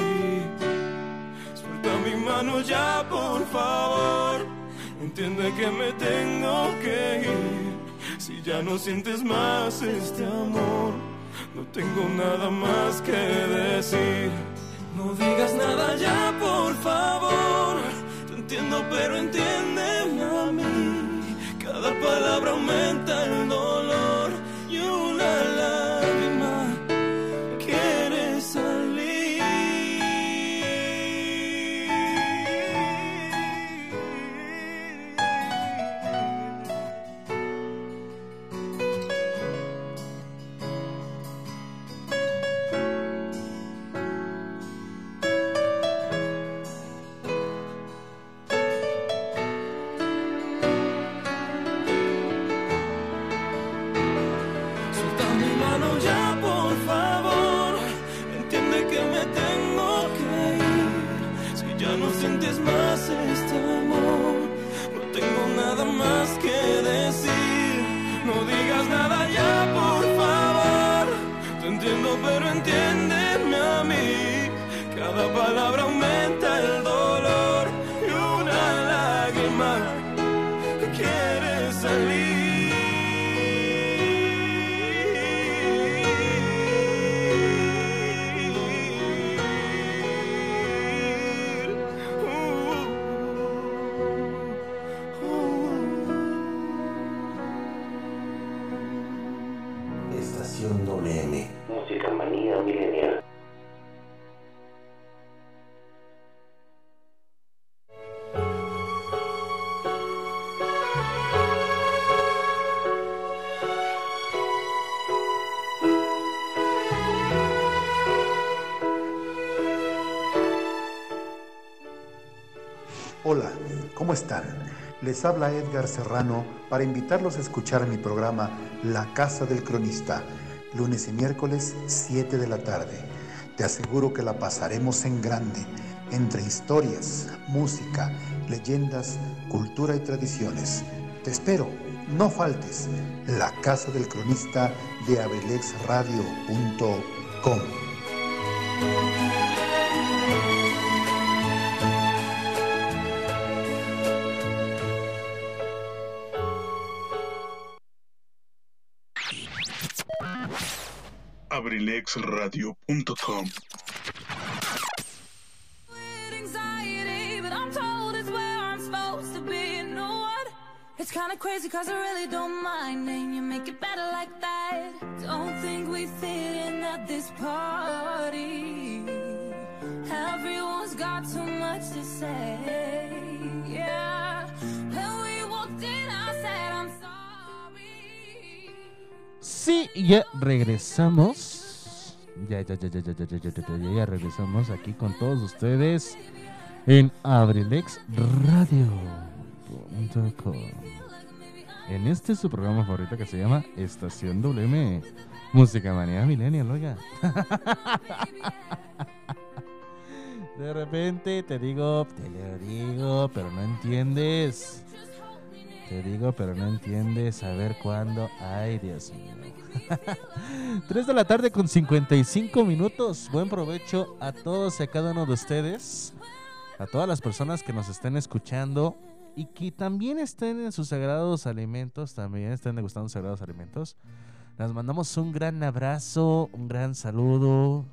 Suelta mi mano ya, por favor. Entiende que me tengo que ir. Si ya no sientes más este amor, no tengo nada más que decir. No digas nada ya, por favor. Te entiendo, pero entiéndeme a mí. Palabra aumenta el dolor Estación WM. Música manía milenial. Hola, ¿cómo están? Les habla Edgar Serrano para invitarlos a escuchar mi programa La Casa del Cronista, lunes y miércoles 7 de la tarde. Te aseguro que la pasaremos en grande, entre historias, música, leyendas, cultura y tradiciones. Te espero, no faltes. La Casa del Cronista de abelexradio.com. what? It's kinda crazy cause I really don't mind and you make it better like that. Don't think we fit in at this party. Everyone's got too much to say. Yeah. When we walked in, I said I'm sorry. Sí, ya regresamos. Ya, ya, ya, ya, ya, ya, ya, ya, ya, ya, regresamos aquí con todos ustedes en abrilexradio.com. En este su programa favorito que se llama Estación WM. Música Manía Millennial, oiga. De repente te digo, te lo digo, pero no entiendes. Te digo, pero no entiendes. A ver cuándo. Ay, Dios mío. 3 de la tarde con 55 minutos. Buen provecho a todos y a cada uno de ustedes. A todas las personas que nos estén escuchando y que también estén en sus sagrados alimentos, también estén degustando sagrados alimentos. Les mandamos un gran abrazo, un gran saludo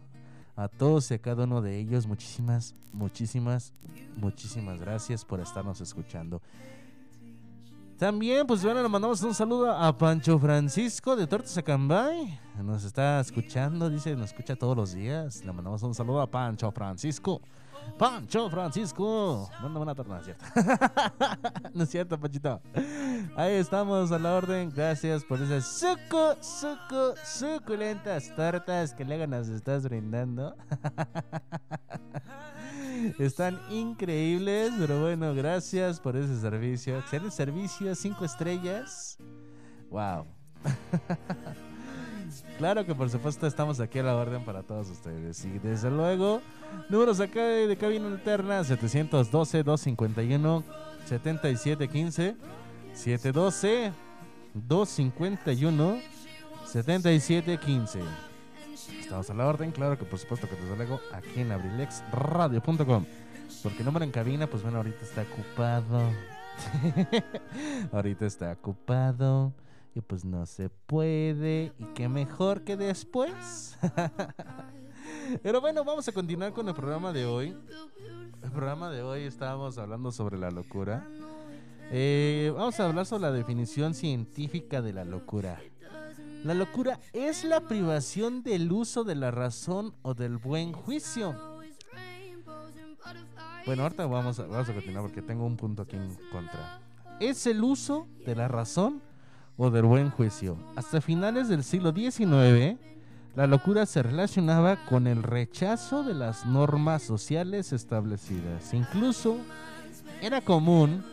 a todos y a cada uno de ellos. Muchísimas, muchísimas, muchísimas gracias por estarnos escuchando. También, pues bueno, le mandamos un saludo a Pancho Francisco de Tortas Acambay. Nos está escuchando, dice, nos escucha todos los días. Le mandamos un saludo a Pancho Francisco. Pancho Francisco. Mándame una torta, no es cierto. no es cierto, Panchito. Ahí estamos a la orden. Gracias por esas sucu, sucu, suculentas tortas que luego nos estás brindando. Están increíbles, pero bueno, gracias por ese servicio. Excelente servicio, cinco estrellas. Wow. Claro que por supuesto estamos aquí a la orden para todos ustedes. Y desde luego, números acá de, de cabina alterna 712-251-7715. 712-251-7715. Estamos a la orden, claro que por supuesto que desde luego aquí en abrilexradio.com. Porque el número en cabina, pues bueno, ahorita está ocupado. ahorita está ocupado. Y pues no se puede. Y qué mejor que después. Pero bueno, vamos a continuar con el programa de hoy. El programa de hoy estábamos hablando sobre la locura. Eh, vamos a hablar sobre la definición científica de la locura. La locura es la privación del uso de la razón o del buen juicio. Bueno, ahorita vamos a, vamos a continuar porque tengo un punto aquí en contra. Es el uso de la razón o del buen juicio. Hasta finales del siglo XIX, la locura se relacionaba con el rechazo de las normas sociales establecidas. Incluso era común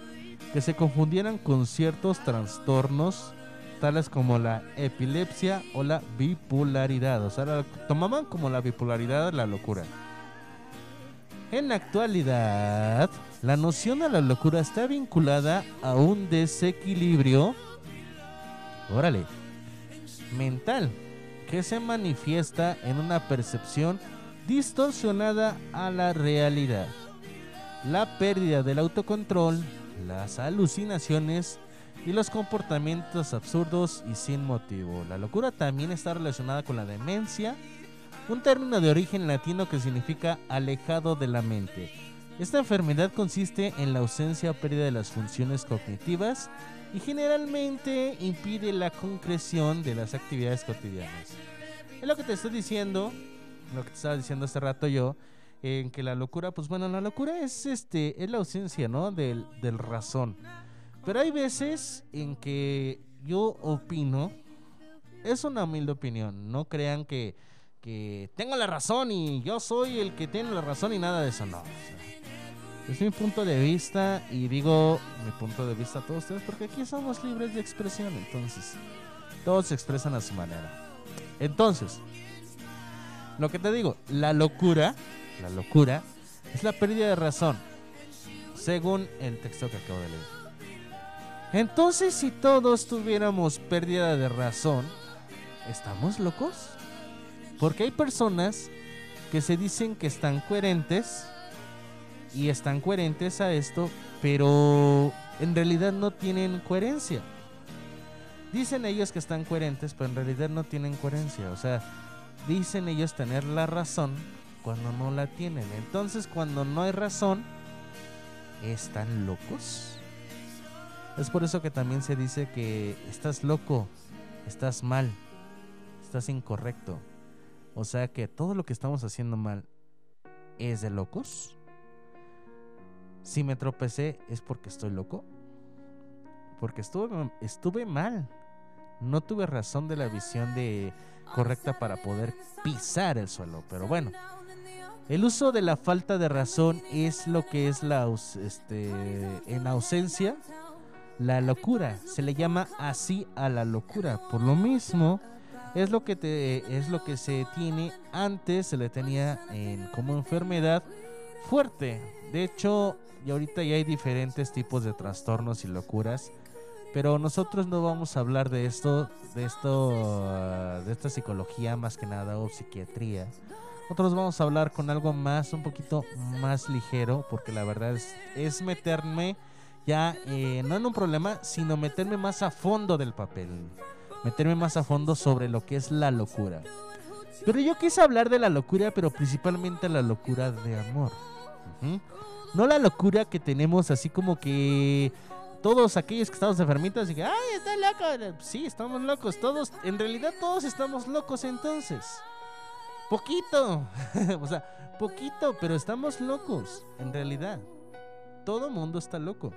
que se confundieran con ciertos trastornos tales como la epilepsia o la bipolaridad. O sea, la tomaban como la bipolaridad la locura. En la actualidad, la noción de la locura está vinculada a un desequilibrio, mental, que se manifiesta en una percepción distorsionada a la realidad. La pérdida del autocontrol, las alucinaciones y los comportamientos absurdos y sin motivo. La locura también está relacionada con la demencia, un término de origen latino que significa alejado de la mente. Esta enfermedad consiste en la ausencia o pérdida de las funciones cognitivas y generalmente impide la concreción de las actividades cotidianas. Es lo que te estoy diciendo, lo que te estaba diciendo hace rato yo, en que la locura, pues bueno, la locura es este, es la ausencia, ¿no? Del, del razón. Pero hay veces en que yo opino, es una humilde opinión, no crean que, que tengo la razón y yo soy el que tiene la razón y nada de eso, no. o sea, es mi punto de vista y digo mi punto de vista a todos ustedes porque aquí somos libres de expresión, entonces todos se expresan a su manera. Entonces, lo que te digo, la locura, la locura es la pérdida de razón, según el texto que acabo de leer. Entonces, si todos tuviéramos pérdida de razón, ¿estamos locos? Porque hay personas que se dicen que están coherentes y están coherentes a esto, pero en realidad no tienen coherencia. Dicen ellos que están coherentes, pero en realidad no tienen coherencia. O sea, dicen ellos tener la razón cuando no la tienen. Entonces, cuando no hay razón, ¿están locos? Es por eso que también se dice que estás loco, estás mal, estás incorrecto. O sea que todo lo que estamos haciendo mal es de locos. Si me tropecé es porque estoy loco. Porque estuve, estuve mal. No tuve razón de la visión de correcta para poder pisar el suelo. Pero bueno, el uso de la falta de razón es lo que es la este, en ausencia la locura. Se le llama así a la locura. Por lo mismo, es lo que te, es lo que se tiene antes se le tenía en, como enfermedad fuerte. De hecho, y ahorita ya hay diferentes tipos de trastornos y locuras. Pero nosotros no vamos a hablar de esto, de esto, ah, de esta psicología más que nada o psiquiatría. Nosotros vamos a hablar con algo más, un poquito más ligero, porque la verdad es, es meterme ya eh, no en un problema, sino meterme más a fondo del papel, meterme más a fondo sobre lo que es la locura. Pero yo quise hablar de la locura, pero principalmente la locura de amor. No la locura que tenemos así como que todos aquellos que estamos enfermitos y que, ay, está loco. Sí, estamos locos. Todos, en realidad todos estamos locos entonces. Poquito. o sea, poquito, pero estamos locos, en realidad. Todo mundo está loco.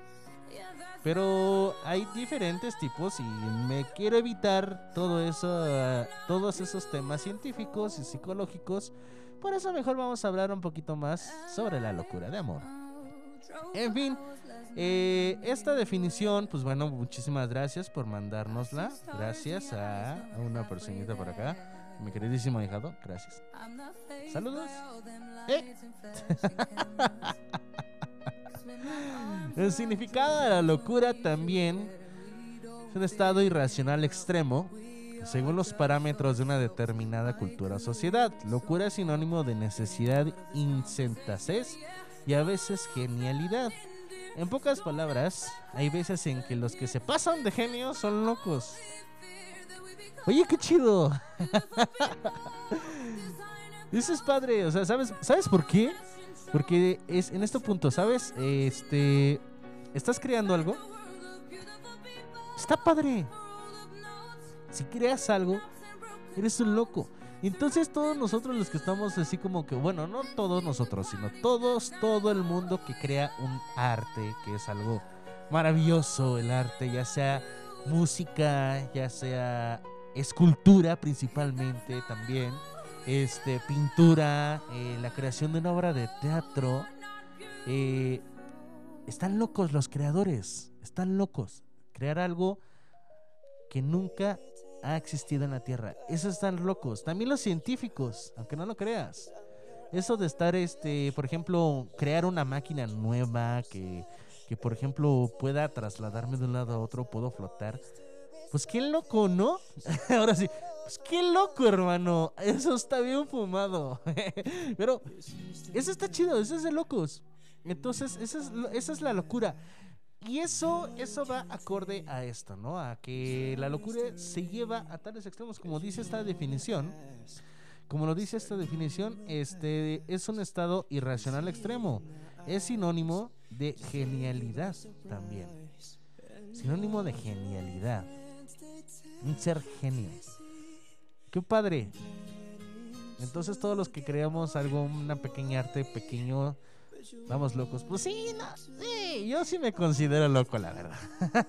Pero hay diferentes tipos y me quiero evitar todo eso, todos esos temas científicos y psicológicos. Por eso mejor vamos a hablar un poquito más sobre la locura de amor. En fin, eh, esta definición, pues bueno, muchísimas gracias por mandárnosla. Gracias a, a una personita por acá. Mi queridísimo hijado, gracias. Saludos. Eh. El significado de la locura también es un estado irracional extremo según los parámetros de una determinada cultura o sociedad. Locura es sinónimo de necesidad, insensatez y a veces genialidad. En pocas palabras, hay veces en que los que se pasan de genio son locos. Oye, qué chido. Eso es padre, o sea, ¿sabes, ¿sabes por qué? Porque es en este punto, ¿sabes? Este estás creando algo. Está padre. Si creas algo, eres un loco. Entonces todos nosotros los que estamos así como que, bueno, no todos nosotros, sino todos, todo el mundo que crea un arte, que es algo maravilloso, el arte, ya sea música, ya sea escultura principalmente también, este, pintura, eh, la creación de una obra de teatro, eh, están locos los creadores, están locos. Crear algo que nunca ha existido en la Tierra. Esos están locos. También los científicos, aunque no lo creas. Eso de estar, este, por ejemplo, crear una máquina nueva que, que, por ejemplo, pueda trasladarme de un lado a otro, puedo flotar. Pues qué loco, ¿no? Ahora sí, qué loco, hermano. Eso está bien fumado. Pero eso está chido, eso es de locos. Entonces, esa es, esa es la locura. Y eso, eso va acorde a esto, ¿no? A que la locura se lleva a tales extremos, como dice esta definición. Como lo dice esta definición, este es un estado irracional extremo. Es sinónimo de genialidad también. Sinónimo de genialidad. Un ser genio. Qué padre. Entonces todos los que creamos algo, una pequeña arte pequeño, vamos locos. Pues sí, no, sí, yo sí me considero loco, la verdad.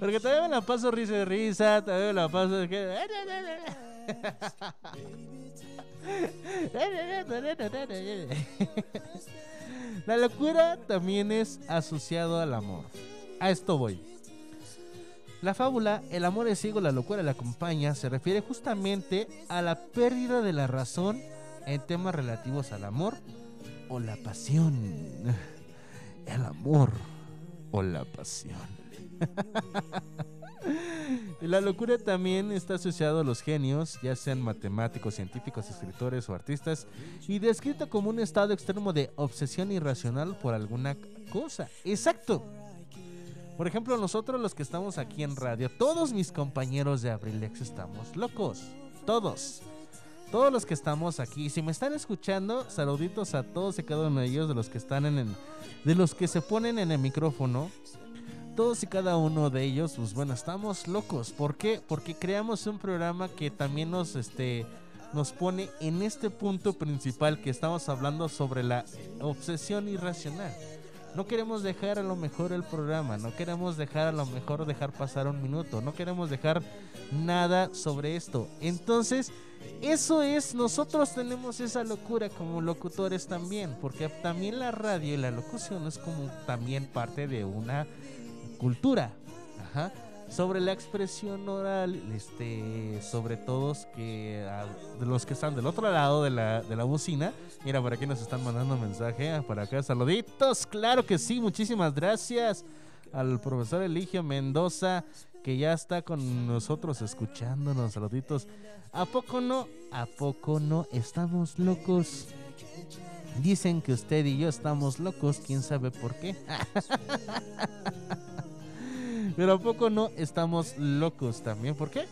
Porque todavía me la paso risa y risa, todavía me la paso... La locura también es asociado al amor. A esto voy. La fábula El amor es ciego, la locura la acompaña se refiere justamente a la pérdida de la razón en temas relativos al amor o la pasión. El amor o la pasión. La locura también está asociado a los genios, ya sean matemáticos, científicos, escritores o artistas, y descrito como un estado extremo de obsesión irracional por alguna cosa. Exacto. Por ejemplo, nosotros los que estamos aquí en radio, todos mis compañeros de Abrilex estamos locos. Todos. Todos los que estamos aquí. Si me están escuchando, saluditos a todos y cada uno de ellos, de los que están en el, de los que se ponen en el micrófono. Todos y cada uno de ellos, pues bueno, estamos locos. ¿Por qué? Porque creamos un programa que también nos, este, nos pone en este punto principal que estamos hablando sobre la obsesión irracional. No queremos dejar a lo mejor el programa, no queremos dejar a lo mejor dejar pasar un minuto, no queremos dejar nada sobre esto. Entonces, eso es, nosotros tenemos esa locura como locutores también, porque también la radio y la locución es como también parte de una cultura. Ajá sobre la expresión oral, este, sobre todos que a- de los que están del otro lado de la, de la bocina. Mira, por aquí nos están mandando mensaje, ah, por acá saluditos, claro que sí, muchísimas gracias al profesor Eligio Mendoza que ya está con nosotros escuchándonos, saluditos. ¿A poco no? ¿A poco no? Estamos locos. Dicen que usted y yo estamos locos, quién sabe por qué. Pero a poco no estamos locos también. ¿Por qué?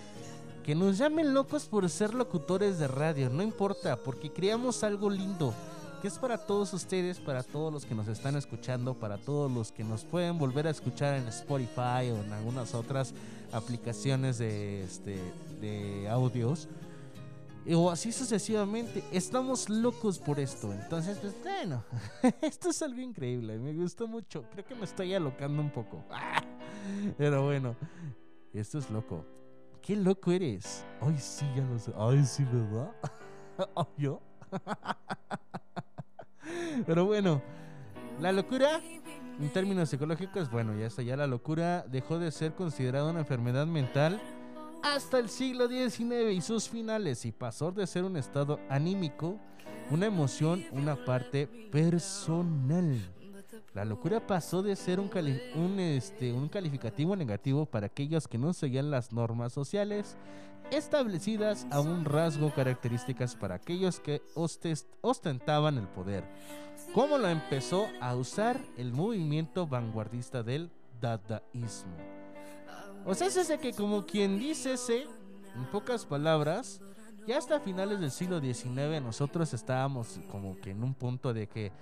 Que nos llamen locos por ser locutores de radio. No importa, porque creamos algo lindo. Que es para todos ustedes, para todos los que nos están escuchando, para todos los que nos pueden volver a escuchar en Spotify o en algunas otras aplicaciones de, este, de audios. O así sucesivamente. Estamos locos por esto. Entonces, pues bueno. esto es algo increíble. Me gustó mucho. Creo que me estoy alocando un poco. Pero bueno. Esto es loco. Qué loco eres. Ay, sí, ya lo sé. Ay, sí, ¿verdad? ¿Yo? Pero bueno. La locura, en términos psicológicos, bueno, ya está, ya la locura dejó de ser considerada una enfermedad mental hasta el siglo XIX y sus finales y pasó de ser un estado anímico, una emoción, una parte personal. La locura pasó de ser un, este, calificativo negativo para aquellos que no seguían las normas sociales establecidas a un rasgo características para aquellos que ostentaban el poder, como lo empezó a usar el movimiento vanguardista del dadaísmo. O sea, es ese que como quien dice ese, en pocas palabras, ya hasta finales del siglo XIX nosotros estábamos como que en un punto de que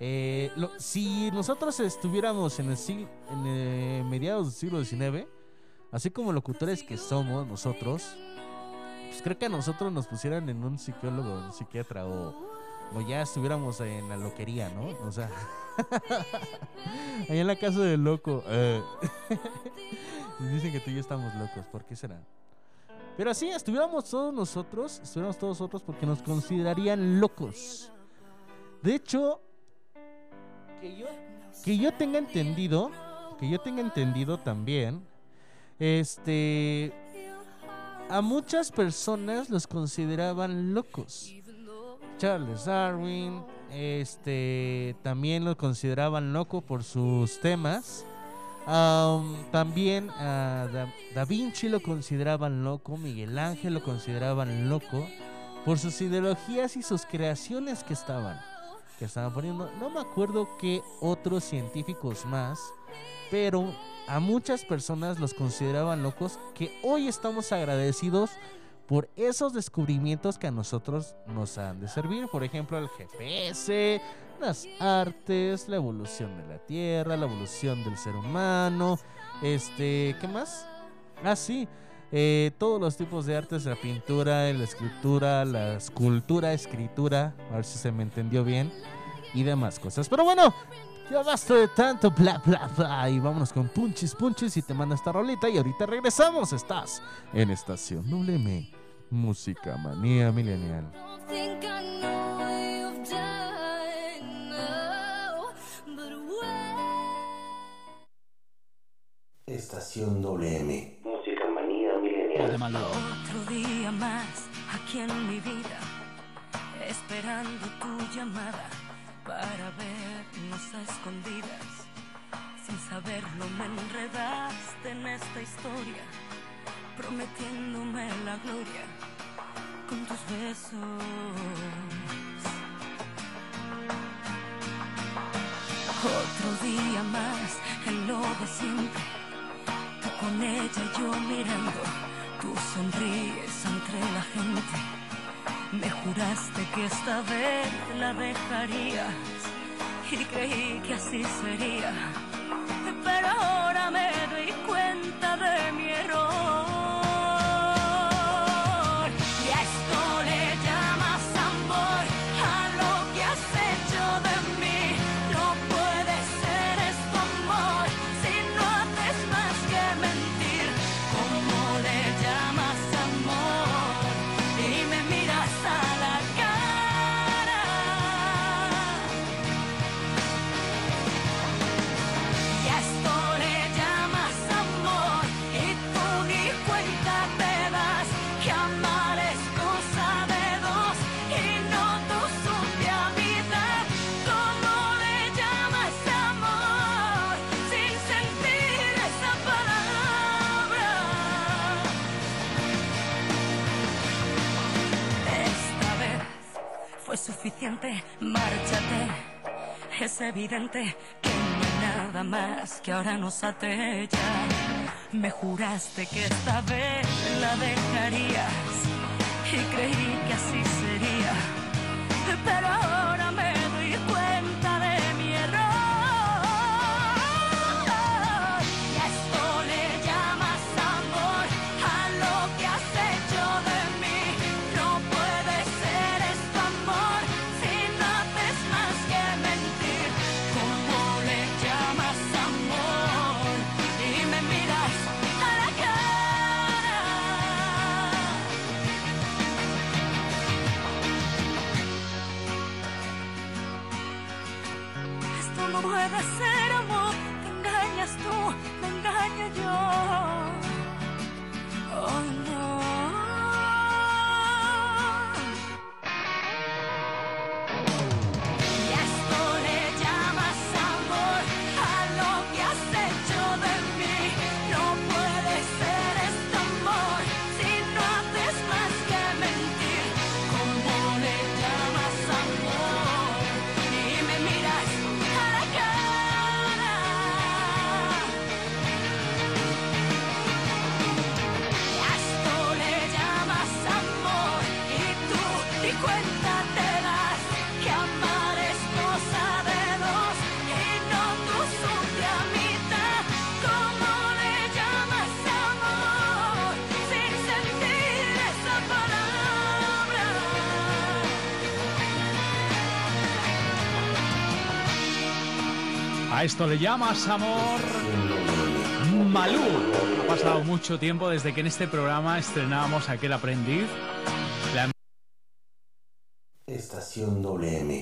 eh, lo- si nosotros estuviéramos en el siglo, en eh, mediados del siglo XIX, así como locutores que somos nosotros, pues creo que a nosotros nos pusieran en un psicólogo, un psiquiatra o, o ya estuviéramos en la loquería, ¿no? O sea, ahí en la casa del loco. eh. Dicen que tú y yo estamos locos, ¿por qué será? Pero así, estuviéramos todos nosotros, estuviéramos todos nosotros porque nos considerarían locos. De hecho, que yo, que yo tenga entendido, que yo tenga entendido también, este, a muchas personas los consideraban locos. Charles Darwin, este, también lo consideraban loco por sus temas. Am, también a da, Da Vinci lo consideraban loco, Miguel Ángel lo consideraban loco por sus ideologías y sus creaciones que estaban que estaban poniendo. No me acuerdo qué otros científicos más, pero a muchas personas los consideraban locos que hoy estamos agradecidos por esos descubrimientos que a nosotros nos han de servir. Por ejemplo, el GPS, las artes, la evolución de la Tierra, la evolución del ser humano. Este, ¿qué más? Ah, sí. eh, todos los tipos de artes, la pintura, la escritura, la escultura, escritura, a ver si se me entendió bien, y demás cosas. Pero bueno, ya basta de tanto bla bla bla. Y vámonos con punchis punchis y te manda esta rolita. Y ahorita regresamos. Estás en Estación WM, Música Manía Milenial. Estación WM. Música manía milenial. Otro día más aquí en mi vida, esperando tu llamada para vernos a escondidas. Sin saberlo me enredaste en esta historia, prometiéndome la gloria con tus besos. Otro día más en lo de siempre, tú con ella y yo mirando, tú sonríes entre la gente. Me juraste que esta vez la dejarías y creí que así sería. Pero ahora me doy cuenta de mi márchate. Es evidente que no hay nada más que ahora nos ate ya. Me juraste que esta vez la dejarías y creí que así sería. Pero ahora me A esto le llamas amor. Malú. Ha pasado mucho tiempo desde que en este programa estrenábamos aquel aprendiz. La Estación WM.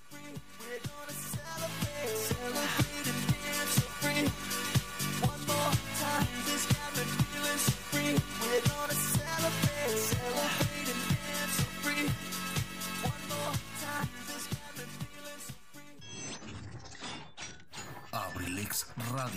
가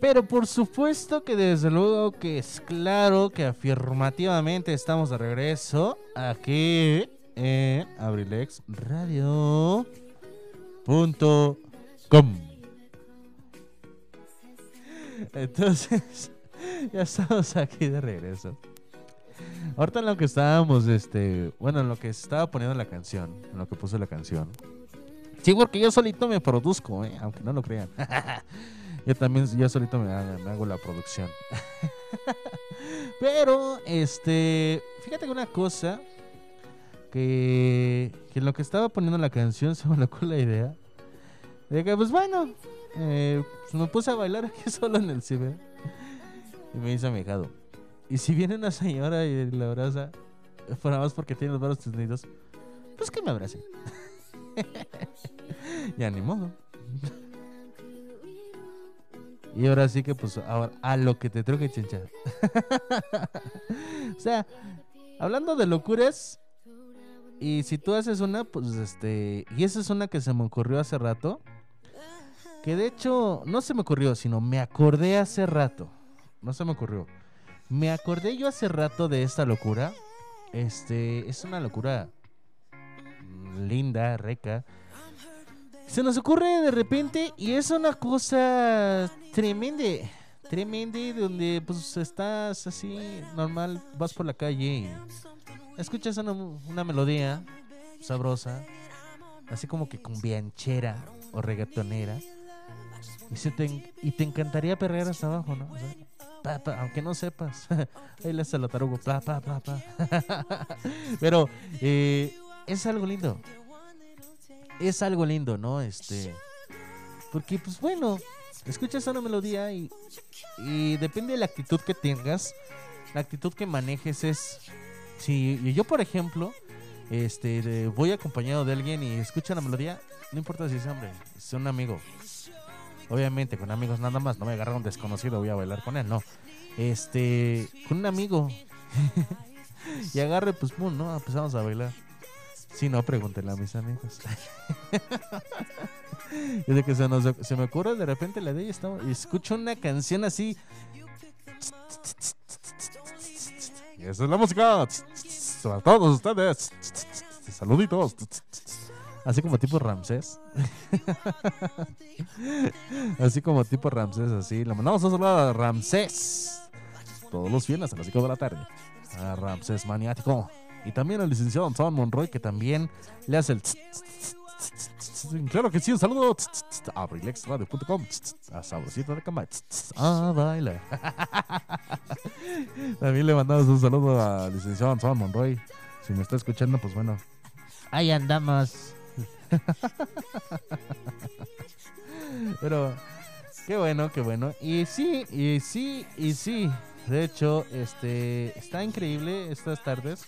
Pero por supuesto que desde luego que es claro que afirmativamente estamos de regreso aquí en abrilexradio.com. Entonces, ya estamos aquí de regreso. Ahorita en lo que estábamos, este, bueno, en lo que estaba poniendo la canción, en lo que puse la canción. Sí, porque yo solito me produzco, ¿eh? aunque no lo crean. yo también, yo solito me hago, la producción. Pero, este, fíjate que una cosa, que, que lo que estaba poniendo la canción se me locó la idea. De que, pues bueno, eh, pues me puse a bailar aquí solo en el ciber. Y me mi hijado, y si viene una señora y la abraza, para más porque tiene los brazos tendidos, pues que me abrace. ya ni modo. Y ahora sí que pues ahora a lo que te truque chincha. o sea, hablando de locuras y si tú haces una pues este y esa es una que se me ocurrió hace rato que de hecho no se me ocurrió, sino me acordé hace rato. No se me ocurrió. Me acordé yo hace rato de esta locura. Este es una locura linda, reca. Se nos ocurre de repente y es una cosa tremenda. Tremenda donde pues estás así normal, vas por la calle y escuchas una, una melodía sabrosa, así como que con bianchera o reggaetonera. Y, se te, y te encantaría perrear hasta abajo, ¿no? Pa, pa, aunque no sepas. Ahí le hace lo tarugo. Pa, pa, pa, pa. Pero eh, es algo lindo. Es algo lindo, ¿no? Este. Porque, pues bueno, escuchas una melodía y, y depende de la actitud que tengas, la actitud que manejes es. Si yo, por ejemplo, este, voy acompañado de alguien y escucha la melodía, no importa si es hombre, es un amigo. Obviamente, con amigos nada más, no me agarra un desconocido, voy a bailar con él, no. Este, con un amigo. y agarre, pues, pum, ¿no? Empezamos a bailar. Si no, pregúntenle a mis amigos. y de que se, nos, se me ocurre de repente la de ella estaba, y escucho una canción así Y esa es la música. A todos ustedes. Saluditos. Así como tipo Ramsés. así como tipo Ramsés, así. Le mandamos un saludo a Ramsés. Todos los viernes a las 5 de la tarde. A Ramsés Maniático. Y también al licenciado Anton Monroy, que también le hace el. Claro que sí, un saludo a abrilexradio.com. A Sabrosito de Cama. A bailar. También le mandamos un saludo al licenciado Anton Monroy. Si me está escuchando, pues bueno. Ahí andamos. Pero qué bueno, qué bueno. Y sí, y sí, y sí. De hecho, este está increíble estas tardes.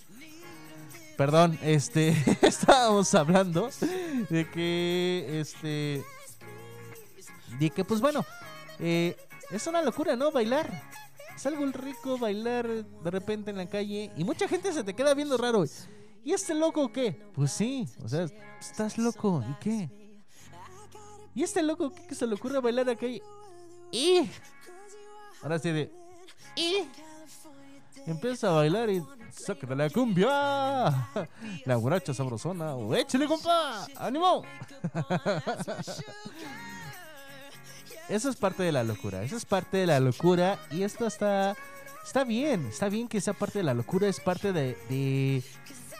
Perdón, este estábamos hablando de que este de que pues bueno, eh, es una locura, ¿no? Bailar. Es algo rico bailar de repente en la calle y mucha gente se te queda viendo raro. ¿Y este loco qué? Pues sí, o sea, estás loco, ¿y qué? ¿Y este loco qué que se le ocurre bailar aquí? Y ahora sí de y empieza a bailar y sácate la cumbia, la borracha sabrosona, échale compa, ánimo. Eso es parte de la locura, eso es parte de la locura. Y esto está está bien, está bien que sea parte de la locura, es parte de, de,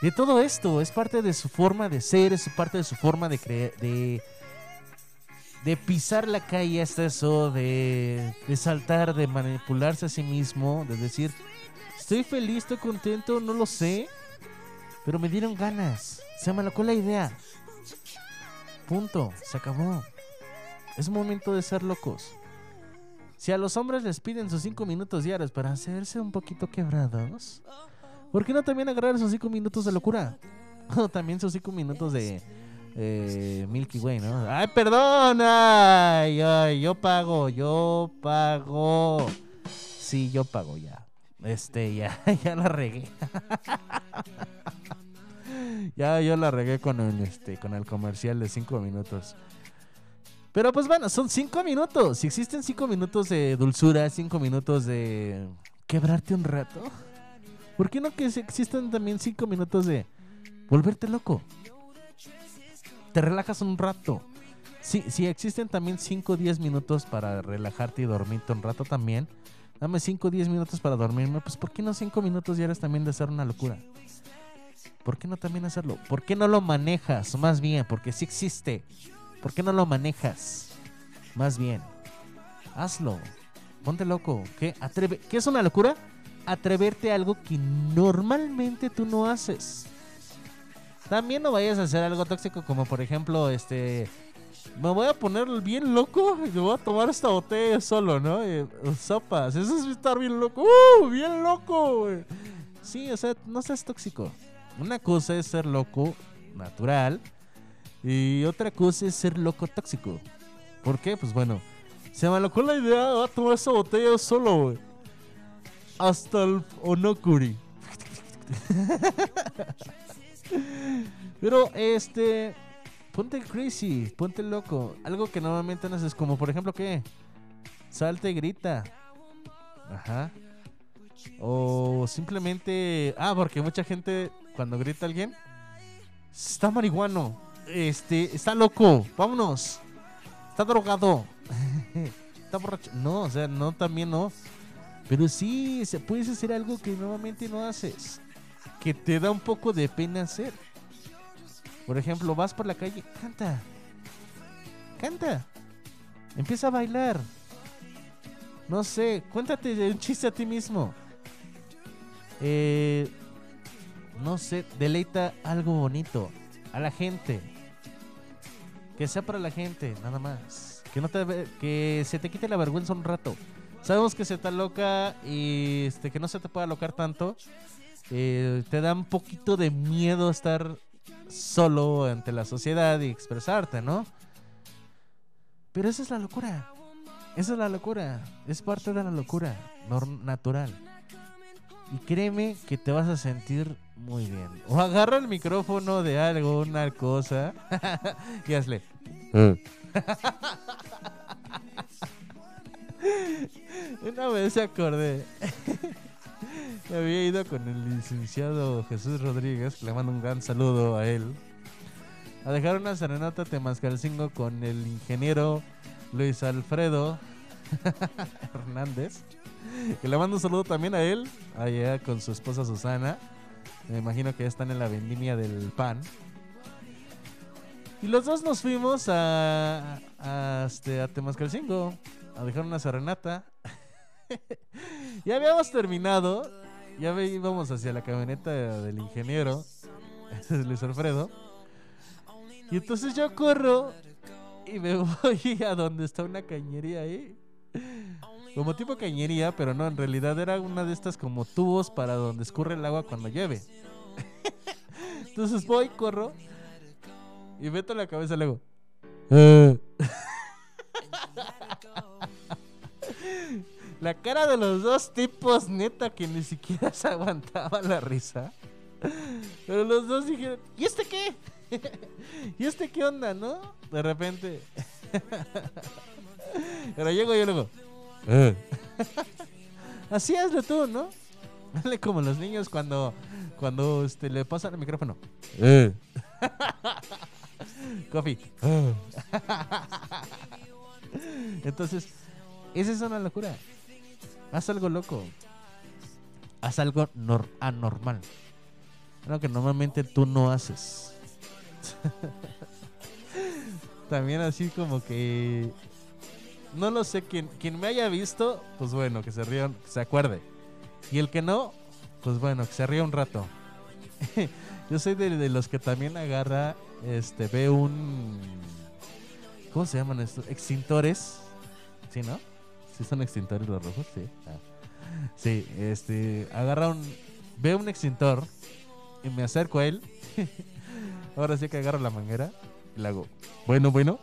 de todo esto, es parte de su forma de ser, es parte de su forma de creer, de, de pisar la calle. Eso, de, de saltar, de manipularse a sí mismo, de decir, estoy feliz, estoy contento, no lo sé, pero me dieron ganas, se me alocó la idea. Punto, se acabó. Es momento de ser locos. Si a los hombres les piden sus cinco minutos diarios para hacerse un poquito quebrados, ¿por qué no también agarrar esos cinco minutos de locura? O también sus cinco minutos de eh, Milky Way, ¿no? Ay, perdón, ay, ay, yo pago, yo pago. Sí, yo pago ya. Este, ya, ya la regué. ya yo la regué con el, este, con el comercial de cinco minutos. Pero pues bueno, son cinco minutos. Si existen cinco minutos de dulzura, cinco minutos de quebrarte un rato, ¿por qué no que existan también cinco minutos de volverte loco? Te relajas un rato. Sí, si existen también 5 o 10 minutos para relajarte y dormirte un rato también. Dame 5 o 10 minutos para dormirme. Pues ¿por qué no 5 minutos diarios también de hacer una locura? ¿Por qué no también hacerlo? ¿Por qué no lo manejas? Más bien, porque sí existe. ¿Por qué no lo manejas? Más bien, hazlo. Ponte loco. ¿Qué? Atreve ¿Qué es una locura? Atreverte a algo que normalmente tú no haces. También no vayas a hacer algo tóxico como por ejemplo, este... Me voy a poner bien loco y voy a tomar esta botella solo, ¿no? Eh, sopas. Eso es estar bien loco. ¡Uh! Bien loco, güey. Sí, o sea, no seas tóxico. Una cosa es ser loco natural y otra cosa es ser loco tóxico. ¿Por qué? Pues bueno, se me alocó la idea, voy a tomar esa botella solo, güey. Hasta el Onokuri. Pero este, ponte crazy, ponte loco. Algo que normalmente no haces, como por ejemplo, ¿qué? Salta y grita. Ajá. O simplemente. Ah, porque mucha gente, cuando grita alguien, está marihuano. Este, está loco. Vámonos. Está drogado. está borracho. No, o sea, no, también no. Pero sí, se puedes hacer algo que normalmente no haces. Que te da un poco de pena hacer. Por ejemplo, vas por la calle, canta. Canta. Empieza a bailar. No sé, cuéntate un chiste a ti mismo. Eh, no sé, deleita algo bonito a la gente. Que sea para la gente, nada más. Que no te que se te quite la vergüenza un rato. Sabemos que se está loca y este que no se te pueda alocar tanto. Eh, te da un poquito de miedo estar solo ante la sociedad y expresarte, ¿no? Pero esa es la locura. Esa es la locura. Es parte de la locura natural. Y créeme que te vas a sentir muy bien. O agarra el micrófono de algo, una cosa, y hazle. Una vez se acordé. Había ido con el licenciado Jesús Rodríguez, que le mando un gran saludo a él, a dejar una serenata Temascalcingo con el ingeniero Luis Alfredo Hernández. Que le mando un saludo también a él, allá con su esposa Susana. Me imagino que ya están en la vendimia del pan. Y los dos nos fuimos a, a, este, a Temascalcingo a dejar una serenata. ya habíamos terminado. Ya íbamos hacia la camioneta del ingeniero, Luis Alfredo. Y entonces yo corro y me voy a donde está una cañería ahí. Como tipo cañería, pero no, en realidad era una de estas como tubos para donde escurre el agua cuando llueve. Entonces voy, corro y meto la cabeza luego. "Eh". La cara de los dos tipos, neta, que ni siquiera se aguantaba la risa. Pero los dos dijeron, ¿y este qué? ¿Y este qué onda, no? De repente. Pero llego yo luego. "Eh". Así hazlo tú, ¿no? Hazle como los niños cuando, cuando este, le pasan el micrófono. "Eh". Coffee. "Eh". Entonces, esa es una locura. Haz algo loco. Haz algo nor- anormal. Algo que normalmente tú no haces. También así como que... No lo sé, quien, quien me haya visto, pues bueno, que se ría, que se acuerde. Y el que no, pues bueno, que se ría un rato. Yo soy de, de los que también agarra, este, ve un... ¿Cómo se llaman estos? Extintores. ¿Sí, no? ¿Sí son extintores los rojos? Sí. Ah. Sí, este, agarra un... Ve un extintor y me acerco a él. Ahora sí que agarro la manguera y le hago, bueno, bueno,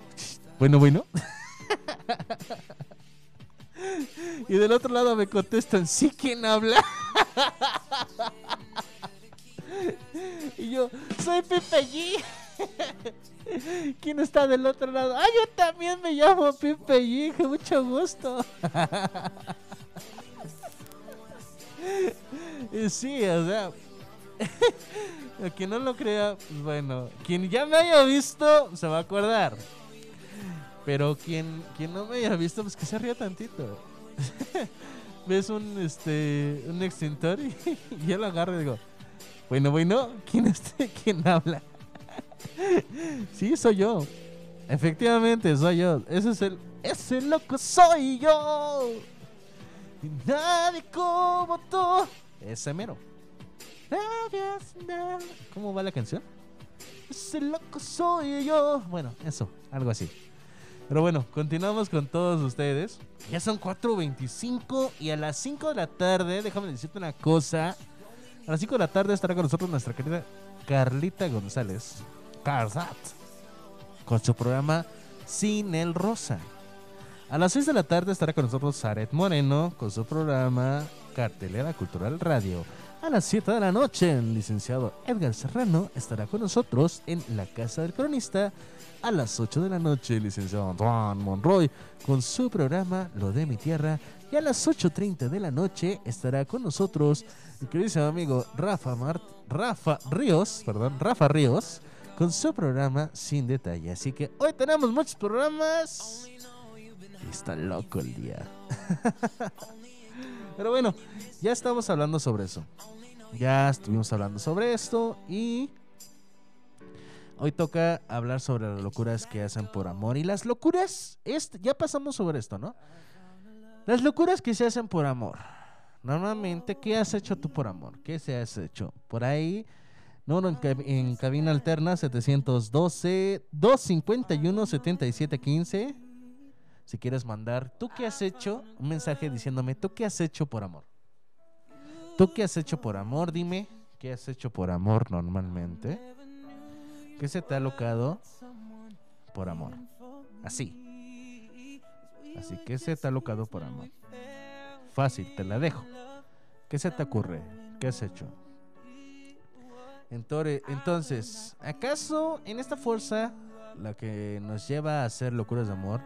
bueno, bueno. y del otro lado me contestan, ¿sí quién habla? y yo, soy Pipe G. ¿Quién está del otro lado? Ah, yo también me llamo Pipe que mucho gusto. sí, o sea, que no lo crea, pues bueno, quien ya me haya visto se va a acordar. Pero quien, quien no me haya visto, pues que se ría tantito. Ves un este un extintor y, y yo lo agarro y digo, bueno, bueno, ¿quién este? ¿Quién habla? Sí, soy yo. Efectivamente, soy yo. Ese es el. Ese loco soy yo. Y nadie como tú. Ese mero. ¿Cómo va la canción? Ese loco soy yo. Bueno, eso, algo así. Pero bueno, continuamos con todos ustedes. Ya son 4.25 y a las 5 de la tarde, déjame decirte una cosa. A las 5 de la tarde estará con nosotros nuestra querida Carlita González. Carzat. Con su programa Sin el Rosa. A las 6 de la tarde estará con nosotros Zaret Moreno con su programa Cartelera Cultural Radio. A las 7 de la noche, el licenciado Edgar Serrano estará con nosotros en la Casa del Cronista. A las 8 de la noche, el licenciado Antoine Monroy con su programa Lo de mi Tierra. Y a las 8.30 de la noche estará con nosotros mi queridísimo amigo Rafa, Mart Rafa Ríos, perdón, Rafa Ríos, con su programa Sin Detalle. Así que hoy tenemos muchos programas. Está loco el día. Pero bueno, ya estamos hablando sobre eso. Ya estuvimos hablando sobre esto y hoy toca hablar sobre las locuras que hacen por amor. Y las locuras, este, ya pasamos sobre esto, ¿no? Las locuras que se hacen por amor. Normalmente, ¿qué has hecho tú por amor? ¿Qué se has hecho? Por ahí, cab- en cabina alterna 712-251-7715. Si quieres mandar, ¿tú qué has hecho? Un mensaje diciéndome, ¿tú qué has hecho por amor? ¿Tú qué has hecho por amor? Dime, ¿qué has hecho por amor normalmente? ¿Qué se te ha locado por amor? Así. Así que se te ha locado por amor. Fácil, te la dejo. ¿Qué se te ocurre? ¿Qué has hecho? Entonces, ¿acaso en esta fuerza, la que nos lleva a hacer locuras de amor,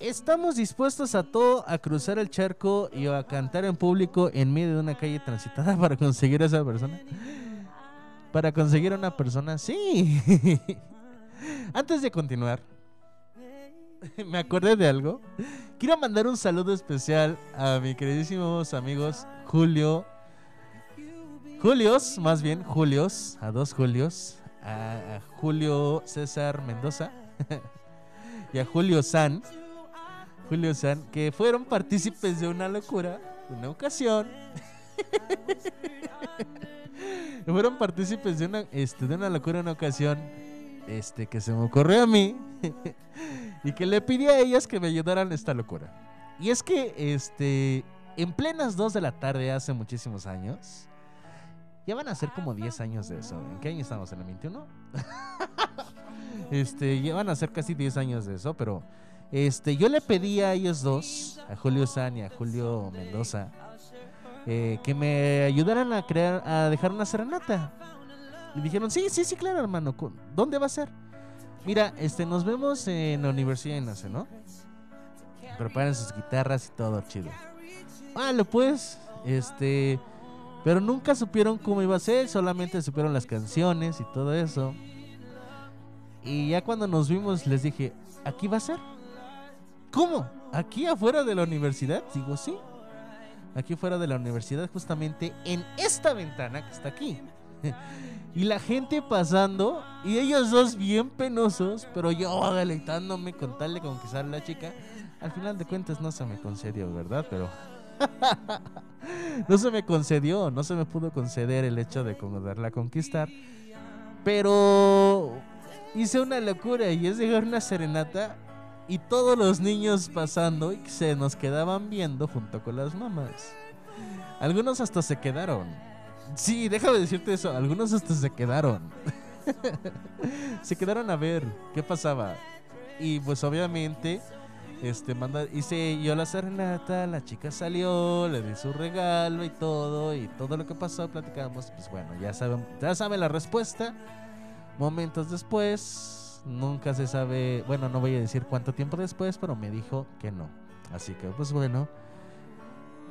Estamos dispuestos a todo, a cruzar el charco y a cantar en público en medio de una calle transitada para conseguir a esa persona. Para conseguir a una persona, sí. Antes de continuar, me acordé de algo. Quiero mandar un saludo especial a mis queridísimos amigos Julio. Julios, más bien, Julios, a dos Julios. A, Julio César Mendoza y a Julio San. Julio San, que fueron partícipes de una locura, una ocasión. fueron partícipes de una, este, de una locura, una ocasión, este, que se me ocurrió a mí y que le pedí a ellas que me ayudaran esta locura. Y es que, este, en plenas 2 de la tarde hace muchísimos años, ya van a ser como 10 años de eso. ¿En qué año estamos? ¿En el 21? este, ya van a ser casi 10 años de eso, pero este, yo le pedí a ellos dos, a Julio San y a Julio Mendoza, eh, que me ayudaran a crear, a dejar una serenata. Y dijeron, sí, sí, sí, claro, hermano. ¿cu- ¿Dónde va a ser? Mira, este, nos vemos en la Universidad de Nace, ¿no? Preparen sus guitarras y todo chido. Vale, pues, este, pero nunca supieron cómo iba a ser, solamente supieron las canciones y todo eso. Y ya cuando nos vimos les dije, ¿aquí va a ser? ¿Cómo? ¿Aquí afuera de la universidad? Digo, sí. Aquí afuera de la universidad, justamente en esta ventana que está aquí. y la gente pasando, y ellos dos bien penosos, pero yo deleitándome con tal de conquistar a la chica. Al final de cuentas no se me concedió, ¿verdad? Pero no se me concedió, no se me pudo conceder el hecho de darla a conquistar. Pero hice una locura y es dejar una serenata y todos los niños pasando y se nos quedaban viendo junto con las mamás. Algunos hasta se quedaron. Sí, déjame decirte eso, algunos hasta se quedaron. se quedaron a ver qué pasaba. Y pues obviamente este manda hice yo la serenata, la chica salió, le di su regalo y todo y todo lo que pasó platicamos, pues bueno, ya saben, ya saben la respuesta. Momentos después, nunca se sabe, bueno, no voy a decir cuánto tiempo después, pero me dijo que no. Así que pues bueno,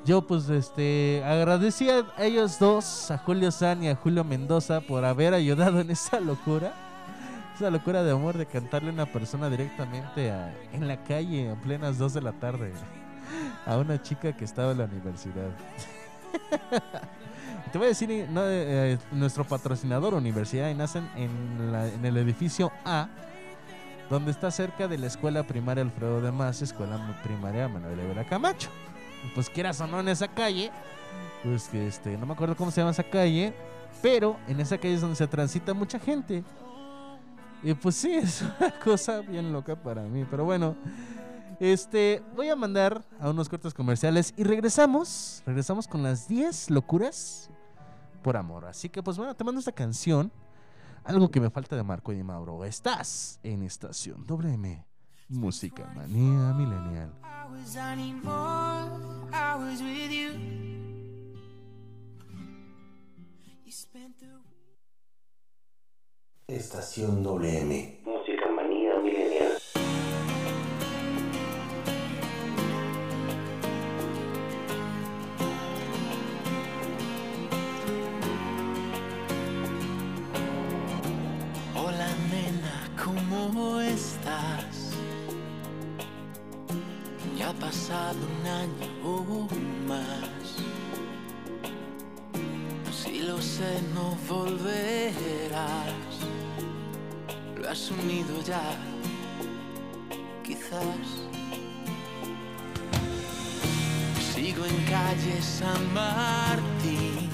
yo pues este agradecí a ellos dos, a Julio San y a Julio Mendoza por haber ayudado en esa locura. Esa locura de amor de cantarle a una persona directamente a- en la calle en plenas 2 de la tarde a una chica que estaba en la universidad. Te voy a decir, no, eh, nuestro patrocinador Universidad de Nacen en, la- en el edificio A, donde está cerca de la escuela primaria Alfredo de Más, escuela primaria Manuel Rivera Camacho. Pues quieras o no en esa calle, pues que este, no me acuerdo cómo se llama esa calle, pero en esa calle es donde se transita mucha gente. Y pues sí, es una cosa bien loca para mí. Pero bueno, este, voy a mandar a unos cortes comerciales y regresamos. Regresamos con las 10 locuras por amor. Así que pues bueno, te mando esta canción. Algo que me falta de Marco y de Mauro. Estás en Estación WM. Música manía milenial. Estación WM. Música manía milenial. Hola nena, ¿cómo estás? Ha pasado un año o más. Si lo sé, no volverás. Lo has unido ya, quizás. Sigo en calle San Martín.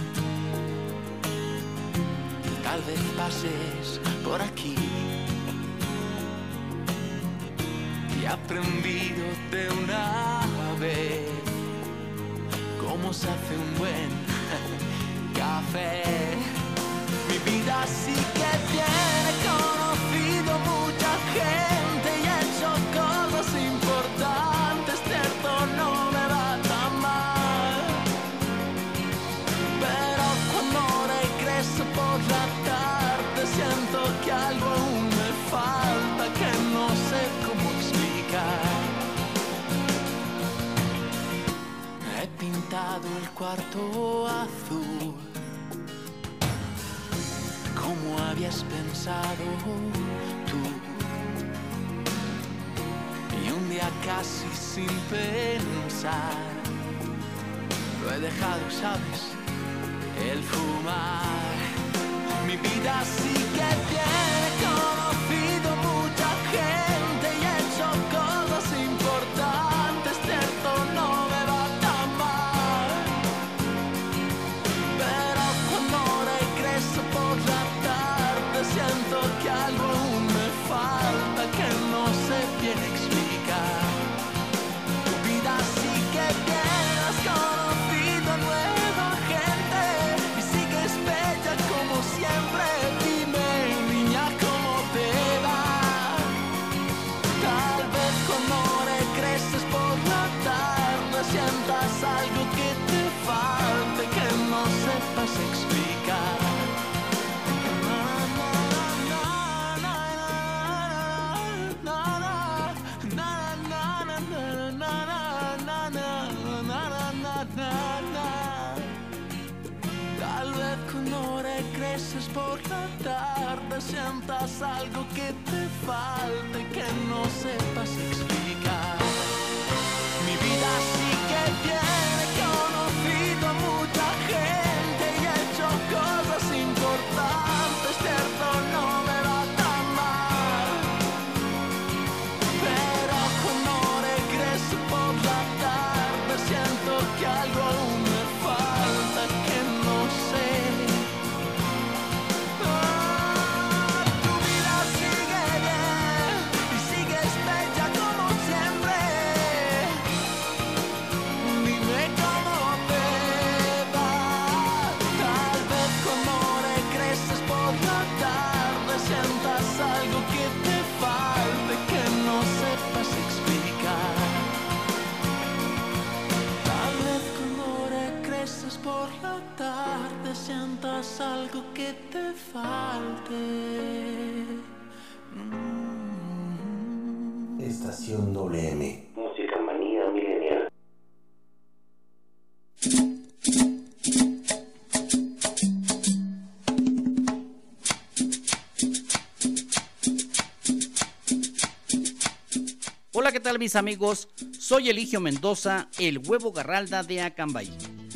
Tal vez pases por aquí. Aprendido de una vez cómo se hace un buen café. Mi vida sí que tiene el cuarto azul. ¿Cómo habías pensado tú? Y un día casi sin pensar, lo he dejado, ¿sabes? El fumar. Mi vida sí que tiene sientas algo que te falte que no sepas falte. Estación WM. Música manía milenial. Hola, ¿qué tal mis amigos? Soy Eligio Mendoza, el huevo garralda de Acambay.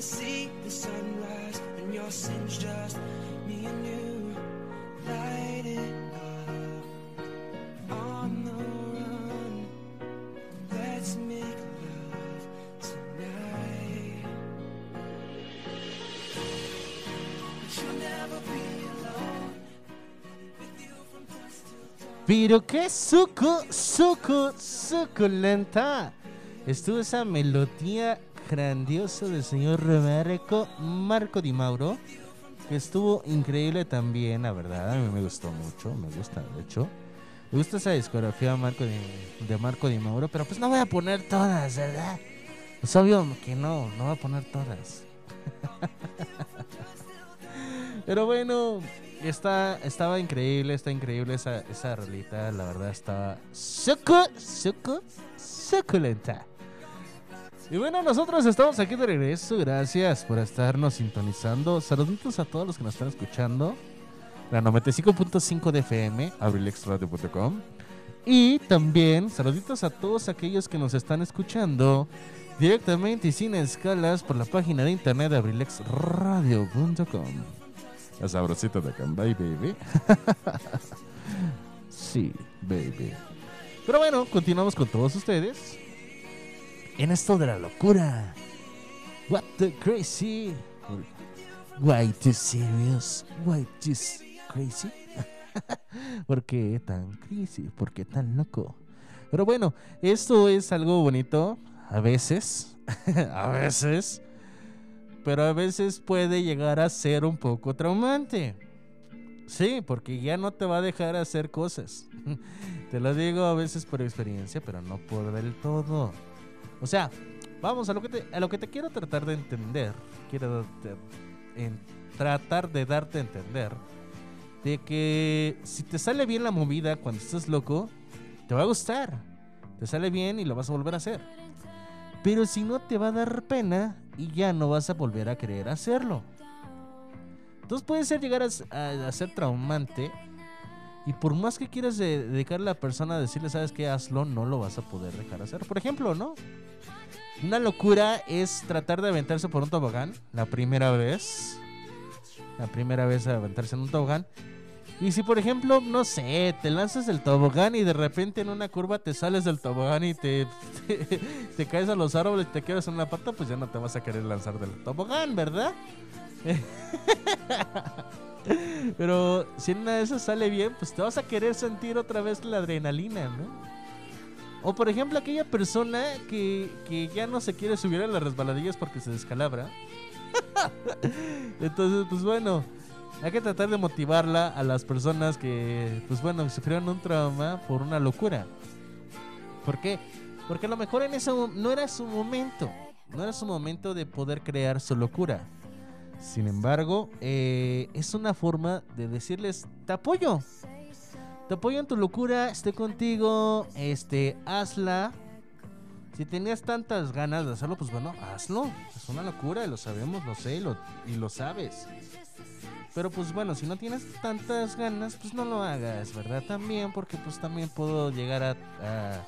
Wanna see the sunrise and your sins just me and you. Light it Pero qué suco, suco, suculenta. Estuvo esa melodía grandiosa del señor Marco, Marco Di Mauro. Que estuvo increíble también, la verdad. A mí me gustó mucho, me gusta, de hecho. Me gusta esa discografía de Marco Di Mauro, pero pues no voy a poner todas, ¿verdad? Es obvio que no, no voy a poner todas. Pero bueno, está, estaba increíble, está increíble esa, esa. La verdad estaba sucu, sucu, suculenta. Y bueno, nosotros estamos aquí de regreso. Gracias por estarnos sintonizando. Saluditos a todos los que nos están escuchando. La 95.5 de FM, abrilexradio.com. Y también saluditos a todos aquellos que nos están escuchando directamente y sin escalas por la página de internet de abrilexradio.com. La sabrosita de Cambay, baby. sí, baby. Pero bueno, continuamos con todos ustedes en esto de la locura. What the crazy? Why too serious? Why too crazy? ¿Por qué tan crazy? ¿Por qué tan loco? Pero bueno, esto es algo bonito a veces, a veces, pero a veces puede llegar a ser un poco traumante. Sí, porque ya no te va a dejar hacer cosas. Te lo digo a veces por experiencia, pero no por del todo. O sea, vamos a lo que te, a lo que te quiero tratar de entender. Quiero tratar de darte a entender de que si te sale bien la movida cuando estás loco, te va a gustar. Te sale bien y lo vas a volver a hacer. Pero si no te va a dar pena y ya no vas a volver a querer hacerlo. Entonces puede ser llegar a, ser traumante. Y por más que quieras de- dedicarle a la persona a decirle, sabes qué, hazlo, no lo vas a poder dejar hacer. Por ejemplo, ¿no? Una locura es tratar de aventarse por un tobogán la primera vez. La primera vez a aventarse en un tobogán. Y si por ejemplo, no sé, te lanzas del tobogán y de repente en una curva te sales del tobogán y te, te, caes a los árboles y te quedas en una pata, pues ya no te vas a querer lanzar del tobogán, ¿verdad? Pero si una de esas sale bien, pues te vas a querer sentir otra vez la adrenalina, ¿no? O por ejemplo aquella persona que, que ya no se quiere subir a las resbaladillas porque se descalabra. Entonces, pues bueno, hay que tratar de motivarla a las personas que, pues bueno, sufrieron un trauma por una locura. ¿Por qué? Porque a lo mejor en ese no era su momento, no era su momento de poder crear su locura. Sin embargo, eh, es una forma de decirles, te apoyo. Te apoyo en tu locura, estoy contigo, este, hazla. Si tenías tantas ganas de hacerlo, pues bueno, hazlo. Es una locura, y lo sabemos, lo sé lo, y lo sabes. Pero pues bueno, si no tienes tantas ganas, pues no lo hagas, ¿verdad? También, porque pues también puedo llegar a, a,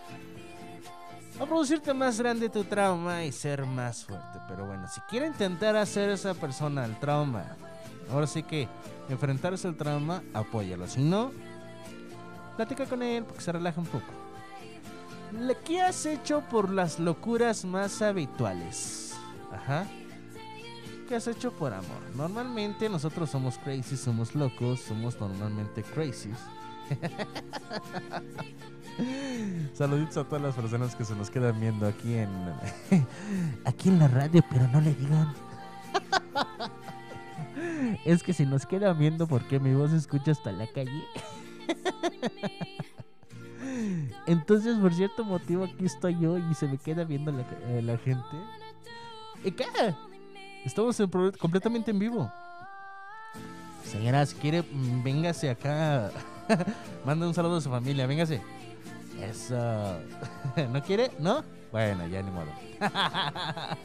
a producirte más grande tu trauma y ser más fuerte. Pero bueno, si quiere intentar hacer esa persona el trauma, ahora sí que enfrentarse al trauma, apóyalo. Si no, platica con él porque se relaja un poco. ¿Qué has hecho por las locuras más habituales? Ajá. ¿Qué has hecho por amor? Normalmente nosotros somos crazy, somos locos, somos normalmente crazies. Saluditos a todas las personas que se nos quedan viendo aquí en aquí en la radio, pero no le digan. Es que si nos quedan viendo porque mi voz se escucha hasta la calle. Entonces, por cierto motivo, aquí estoy yo y se me queda viendo la, eh, la gente. ¿Y qué? Estamos en completamente en vivo. Señora, si quiere, mm, véngase acá. Manda un saludo a su familia, véngase. Eso. ¿No quiere? ¿No? Bueno, ya ni modo.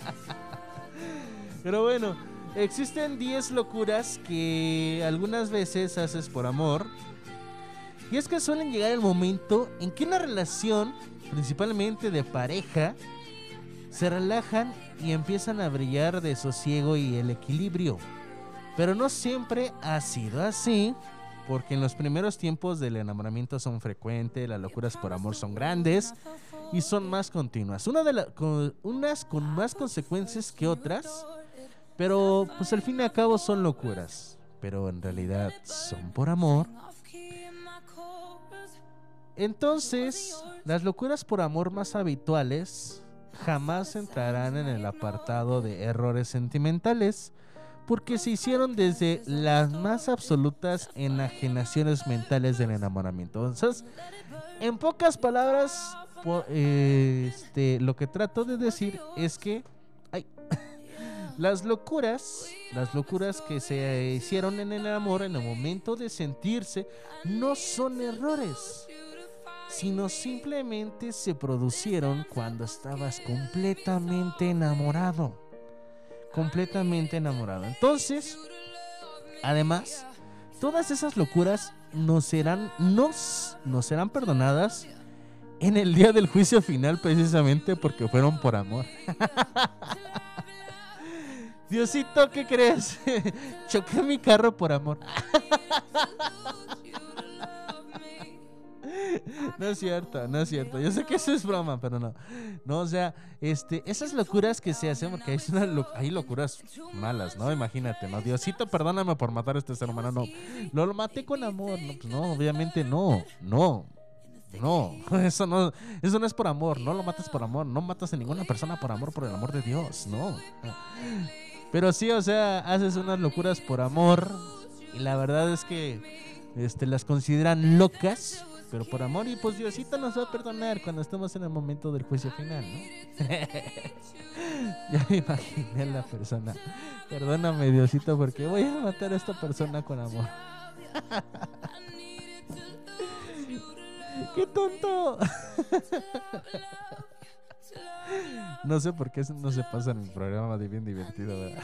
Pero bueno, existen 10 locuras que algunas veces haces por amor. Y es que suelen llegar el momento en que una relación, principalmente de pareja, se relajan y empiezan a brillar de sosiego y el equilibrio. Pero no siempre ha sido así, porque en los primeros tiempos del enamoramiento son frecuentes, las locuras por amor son grandes y son más continuas. Unas con más consecuencias que otras, pero pues al fin y al cabo son locuras. Pero en realidad son por amor. Entonces, las locuras por amor más habituales jamás entrarán en el apartado de errores sentimentales porque se hicieron desde las más absolutas enajenaciones mentales del enamoramiento. Entonces, en pocas palabras, este, lo que trato de decir es que las locuras, las locuras que se hicieron en el amor en el momento de sentirse, no son errores sino simplemente se producieron cuando estabas completamente enamorado. Completamente enamorado. Entonces, además, todas esas locuras nos serán, nos, serán perdonadas en el día del juicio final precisamente porque fueron por amor. Diosito, ¿qué crees? Choqué mi carro por amor. No es cierto, no es cierto. Yo sé que eso es broma, pero no. No, o sea, este, esas locuras que se hacen, porque hay, una lo- locuras malas, ¿no? Imagínate, ¿no? Diosito, perdóname por matar a este ser humano, no. Lo, lo maté con amor, no, pues no, obviamente no, no. No, eso no, eso no es por amor, no lo matas por amor, no matas a ninguna persona por amor, por el amor de Dios, no. Pero sí, o sea, haces unas locuras por amor y la verdad es que este, las consideran locas, pero por amor y pues Diosito nos va a perdonar cuando estemos en el momento del juicio final, ¿no? ya me imaginé a la persona. Perdóname Diosito porque voy a matar a esta persona con amor. ¡Qué tonto! No sé por qué no se pasa en el programa de bien divertido, ¿verdad?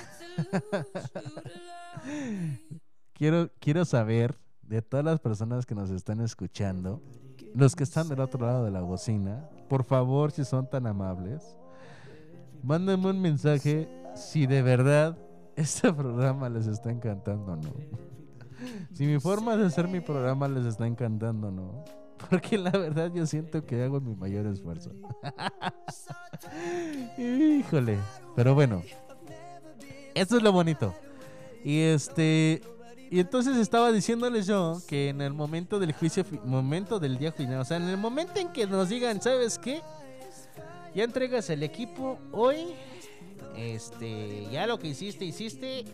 quiero, quiero saber de todas las personas que nos están escuchando, los que están del otro lado de la bocina, por favor, si son tan amables, mándenme un mensaje si de verdad este programa les está encantando o no. Si mi forma de hacer mi programa les está encantando o no. Porque la verdad yo siento que hago mi mayor esfuerzo. Híjole. Pero bueno. Esto es lo bonito. Y este. Y entonces estaba diciéndoles yo que en el momento del juicio, momento del día final, o sea, en el momento en que nos digan, ¿sabes qué? Ya entregas el equipo hoy. Este, ya lo que hiciste, hiciste.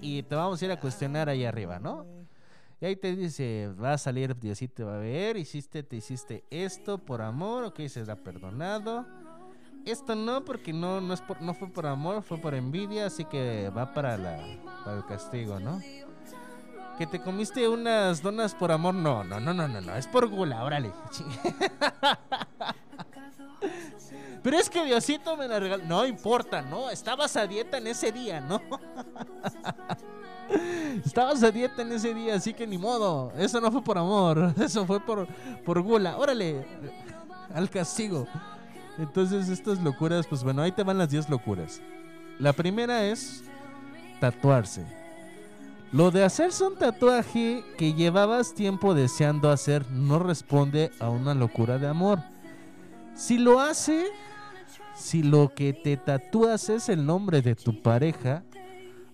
Y te vamos a ir a cuestionar ahí arriba, ¿no? Y ahí te dice, va a salir Diosito, va a ver, hiciste, te hiciste esto por amor, ok, será perdonado. Esto no, porque no, no, es por- no fue por amor, fue por envidia, así que va para, la, para el castigo, ¿no? Que te comiste unas donas por amor, no, no, no, no, no, no, es por gula, órale. Pero es que Diosito me la regaló. No importa, no, estabas a dieta en ese día, ¿no? Estabas a dieta en ese día, así que ni modo. Eso no fue por amor, eso fue por, por gula. Órale, al castigo. Entonces, estas locuras, pues bueno, ahí te van las 10 locuras. La primera es tatuarse. Lo de hacerse un tatuaje que llevabas tiempo deseando hacer no responde a una locura de amor. Si lo hace, si lo que te tatúas es el nombre de tu pareja,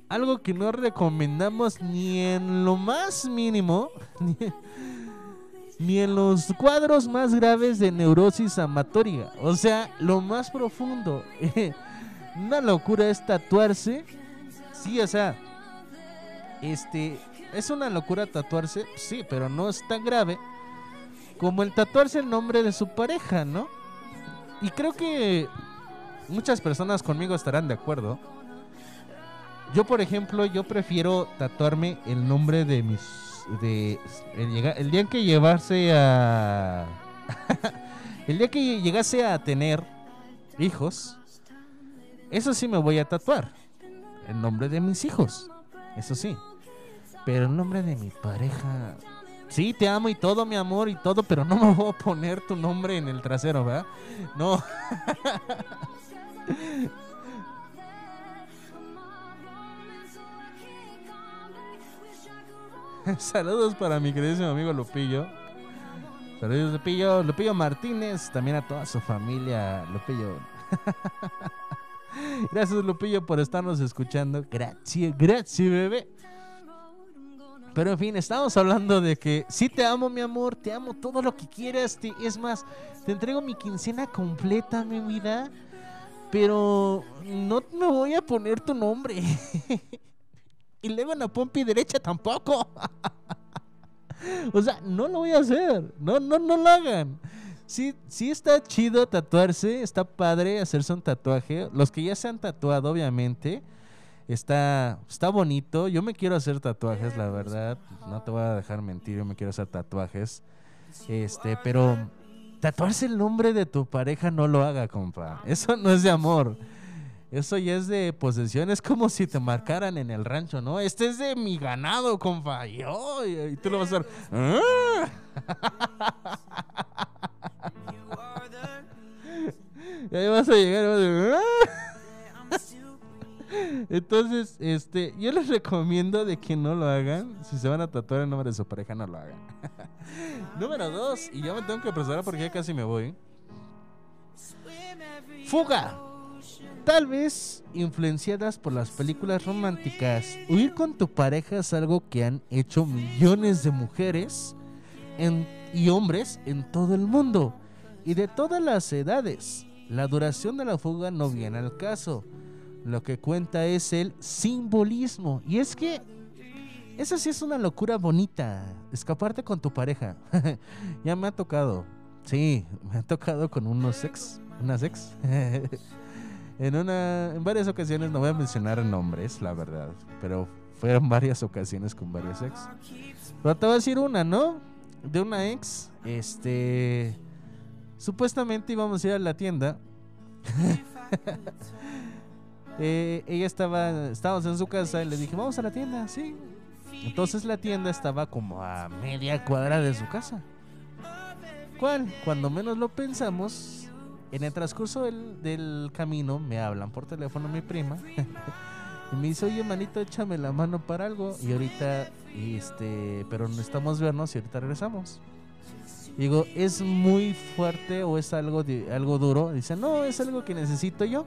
algo que no recomendamos ni en lo más mínimo, ni, ni en los cuadros más graves de neurosis amatoria. O sea, lo más profundo. Una locura es tatuarse. Sí, o sea, este, es una locura tatuarse, sí, pero no es tan grave como el tatuarse el nombre de su pareja, ¿no? Y creo que muchas personas conmigo estarán de acuerdo. Yo, por ejemplo, yo prefiero tatuarme el nombre de mis... De, el, día en que llevarse a... el día que llegase a tener hijos, eso sí me voy a tatuar. El nombre de mis hijos, eso sí. Pero el nombre de mi pareja... Sí, te amo y todo, mi amor y todo, pero no me voy a poner tu nombre en el trasero, ¿verdad? No. Saludos para mi queridísimo amigo Lupillo. Saludos Lupillo, Lupillo Martínez, también a toda su familia, Lupillo. Gracias Lupillo por estarnos escuchando. Gracias, gracias bebé. Pero en fin, estamos hablando de que sí te amo, mi amor, te amo todo lo que quieras. te- es más, te entrego mi quincena completa, mi vida. Pero no me voy a poner tu nombre. y luego en la pompi derecha tampoco. o sea, no lo voy a hacer. No, no, no lo hagan. Sí, sí está chido tatuarse, está padre hacerse un tatuaje. Los que ya se han tatuado, obviamente, está, está bonito. Yo me quiero hacer tatuajes, la verdad. No te voy a dejar mentir, yo me quiero hacer tatuajes. Este, pero tatuarse el nombre de tu pareja no lo haga, compa. Eso no es de amor. Eso ya es de posesión. Es como si te marcaran en el rancho, ¿no? Este es de mi ganado, compa. Y, oh, y- tú lo vas a hacer. "Ah". Y ahí vas a llegar y vas a decir, "Ah". Entonces, este, yo les recomiendo de que no lo hagan. Si se van a tatuar el nombre de su pareja, no lo hagan. Número dos, y ya me tengo que apresurar porque ya casi me voy. Fuga. Tal vez influenciadas por las películas románticas, huir con tu pareja es algo que han hecho millones de mujeres y hombres en todo el mundo y de todas las edades. La duración de la fuga no viene al caso. Lo que cuenta es el simbolismo. Y es que eso sí es una locura bonita. Escaparte con tu pareja. ya me ha tocado. Sí, me ha tocado con unos ex. Unas ex. en, una, en varias ocasiones, no voy a mencionar nombres, la verdad. Pero fueron varias ocasiones con varias ex. Pero te voy a decir una, ¿no? De una ex. Este. Supuestamente íbamos a ir a la tienda. Eh, ella estaba, estábamos en su casa y le dije, vamos a la tienda, sí. Entonces la tienda estaba como a media cuadra de su casa. ¿Cuál? Cuando menos lo pensamos, en el transcurso del, del camino me hablan por teléfono mi prima y me dice, oye manito, échame la mano para algo y ahorita, este, pero necesitamos vernos y ahorita regresamos. Digo, ¿es muy fuerte o es algo, algo duro? Dice, no, es algo que necesito yo.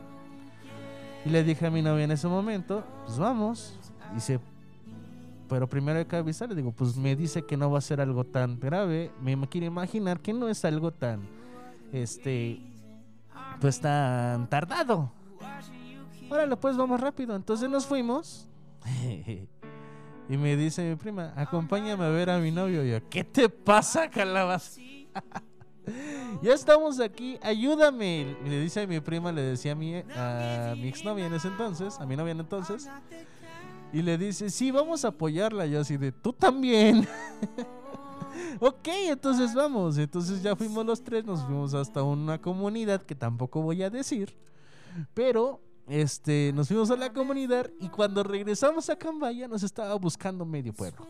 Y le dije a mi novia en ese momento, pues vamos. Dice, pero primero hay que avisar. Le digo, pues me dice que no va a ser algo tan grave. Me quiero imaginar que no es algo tan, este, pues tan tardado. Órale, pues vamos rápido. Entonces nos fuimos. y me dice mi prima, acompáñame a ver a mi novio. Y yo, ¿qué te pasa, calabaza? ya estamos aquí, ayúdame. Le dice a mi prima, le decía a mi, a mi exnovia en ese entonces, a mi novia en entonces. Y le dice, sí, vamos a apoyarla. Yo así de, tú también. ok, entonces vamos. Entonces ya fuimos los tres, nos fuimos hasta una comunidad que tampoco voy a decir. Pero, este, nos fuimos a la comunidad y cuando regresamos a Cambaya nos estaba buscando medio pueblo.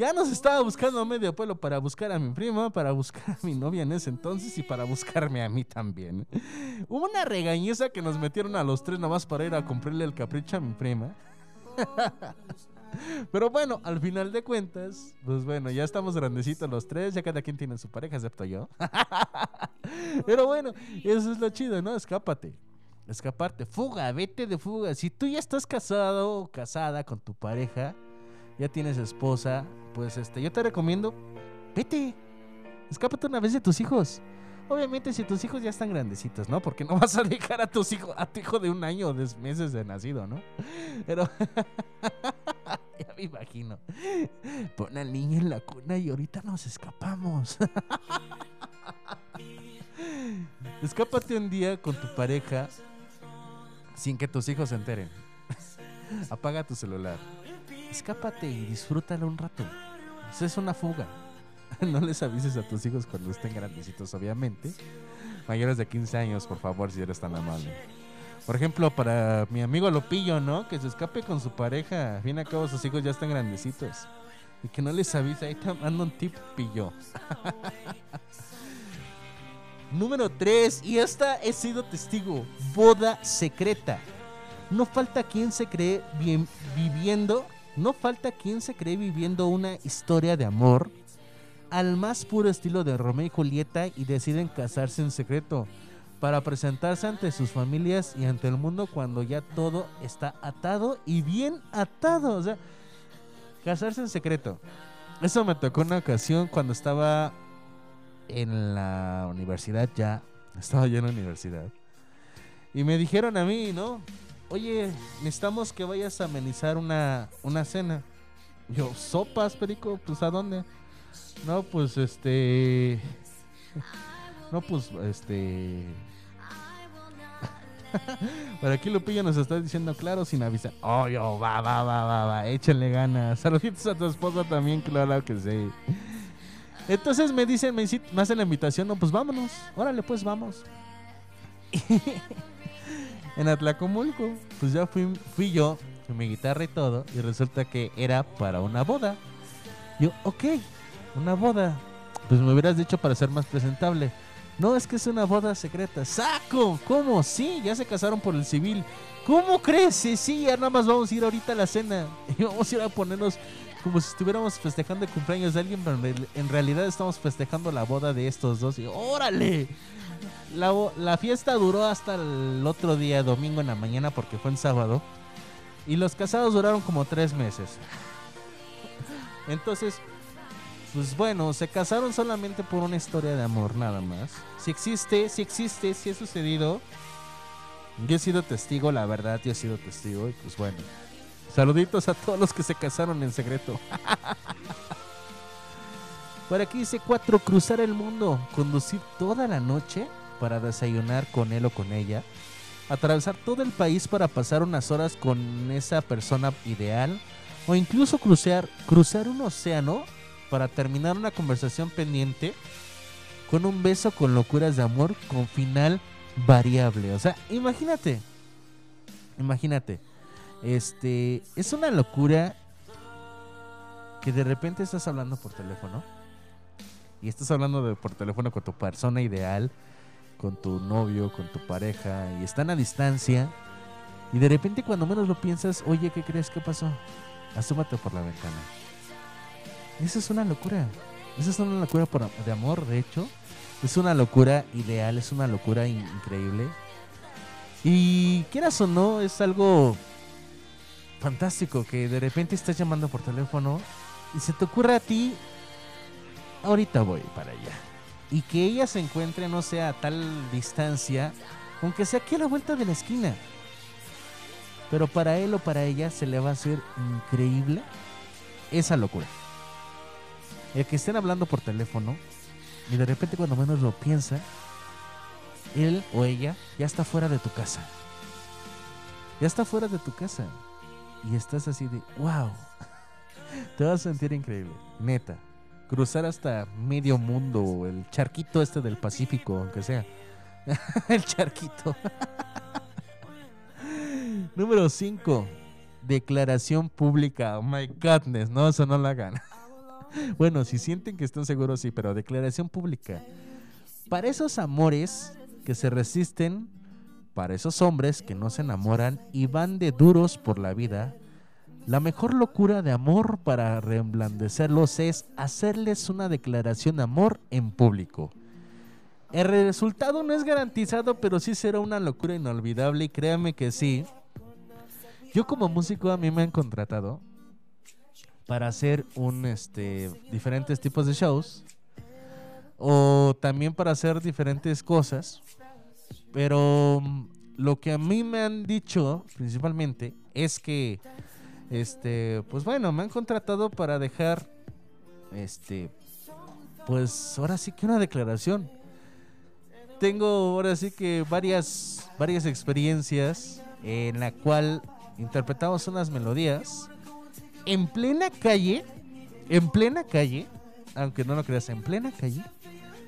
Ya nos estaba buscando medio pueblo para buscar a mi prima, para buscar a mi novia en ese entonces y para buscarme a mí también. Hubo una regañiza que nos metieron a los tres nada más para ir a comprarle el capricho a mi prima. Pero bueno, al final de cuentas, pues bueno, ya estamos grandecitos los tres, ya cada quien tiene su pareja, excepto yo. Pero bueno, eso es lo chido, ¿no? Escápate. Escaparte, fuga, vete de fuga. Si tú ya estás casado o casada con tu pareja, ya tienes esposa, pues este, yo te recomiendo, vete. Escápate una vez de tus hijos. Obviamente si tus hijos ya están grandecitos, ¿no? Porque no vas a dejar a tus hijos, a tu hijo de un año o de meses de nacido, ¿no? Pero ya me imagino. Pon al niño en la cuna y ahorita nos escapamos. Escápate un día con tu pareja sin que tus hijos se enteren. Apaga tu celular. Escápate y disfrútalo un rato. Eso es una fuga. No les avises a tus hijos cuando estén grandecitos, obviamente. Mayores de 15 años, por favor, si eres tan amable. Por ejemplo, para mi amigo Lopillo, ¿no? Que se escape con su pareja. Al fin y al cabo, sus hijos ya están grandecitos. Y que no les avise. Ahí te mando un tip, pillo. Número 3. Y esta he sido testigo. Boda secreta. No falta quien se cree bien, viviendo. No falta quien se cree viviendo una historia de amor al más puro estilo de Romeo y Julieta y deciden casarse en secreto para presentarse ante sus familias y ante el mundo cuando ya todo está atado y bien atado. O sea, casarse en secreto. Eso me tocó una ocasión cuando estaba en la universidad ya. Estaba yo en la universidad. Y me dijeron a mí, ¿no? Oye, necesitamos que vayas a amenizar una, una cena. Yo, sopas, Perico, pues ¿a dónde? No, pues este. No, pues este. Por aquí Lupillo nos está diciendo claro sin avisar. Oh, yo, va, va, va, va, va, échenle ganas. Saluditos a tu esposa también, claro que sí. Entonces me dicen, me, me hacen la invitación, no, pues vámonos. Órale, pues vamos. en Atlacomulco, pues ya fui, fui yo, con mi guitarra y todo, y resulta que era para una boda. Yo, ok, una boda. Pues me hubieras dicho para ser más presentable. No, es que es una boda secreta. ¡Saco! ¿Cómo? Sí, ya se casaron por el civil. ¿Cómo crees? Sí, ya nada más vamos a ir ahorita a la cena. Y vamos a ir a ponernos como si estuviéramos festejando el cumpleaños de alguien, pero en realidad estamos festejando la boda de estos dos. Y ¡órale! La, la fiesta duró hasta el otro día, domingo en la mañana, porque fue en sábado. Y los casados duraron como tres meses. Entonces, pues bueno, se casaron solamente por una historia de amor, nada más. Si existe, si existe, si ha sucedido. Yo he sido testigo, la verdad, yo he sido testigo. Y pues bueno, saluditos a todos los que se casaron en secreto. Por aquí dice 4, cruzar el mundo, conducir toda la noche para desayunar con él o con ella, atravesar todo el país para pasar unas horas con esa persona ideal, o incluso cruzar, cruzar un océano para terminar una conversación pendiente con un beso con locuras de amor con final variable. O sea, imagínate, imagínate, este, es una locura que de repente estás hablando por teléfono y estás hablando de, por teléfono con tu persona ideal, con tu novio, con tu pareja y están a distancia y de repente cuando menos lo piensas, oye, ¿qué crees? ¿Qué pasó? Asómate por la ventana. Esa es una locura. Esa es una locura de amor, de hecho. Es una locura ideal, es una locura in- increíble. Y quieras o no, es algo fantástico que de repente estás llamando por teléfono y se te ocurre a ti, ahorita voy para allá. Y que ella se encuentre, no sé, a tal distancia, aunque sea aquí a la vuelta de la esquina. Pero para él o para ella se le va a hacer increíble esa locura. El que estén hablando por teléfono y de repente cuando menos lo piensa, él o ella ya está fuera de tu casa. Ya está fuera de tu casa. Y estás así de, wow. Te vas a sentir increíble. Neta. Cruzar hasta medio mundo, el charquito este del Pacífico, aunque sea. el charquito. Número 5. Declaración pública. Oh my godness. No, eso no lo hagan. bueno, si sienten que están seguros, sí, pero declaración pública. Para esos amores que se resisten, para esos hombres que no se enamoran y van de duros por la vida, la mejor locura de amor para reemblandecerlos es hacerles una declaración de amor en público. El resultado no es garantizado, pero sí será una locura inolvidable y créanme que sí. Yo como músico a mí me han contratado para hacer un este diferentes tipos de shows o también para hacer diferentes cosas. Pero lo que a mí me han dicho principalmente es que este, pues bueno, me han contratado para dejar este pues ahora sí que una declaración. Tengo ahora sí que varias varias experiencias en la cual interpretamos unas melodías en plena calle, en plena calle, aunque no lo creas, en plena calle,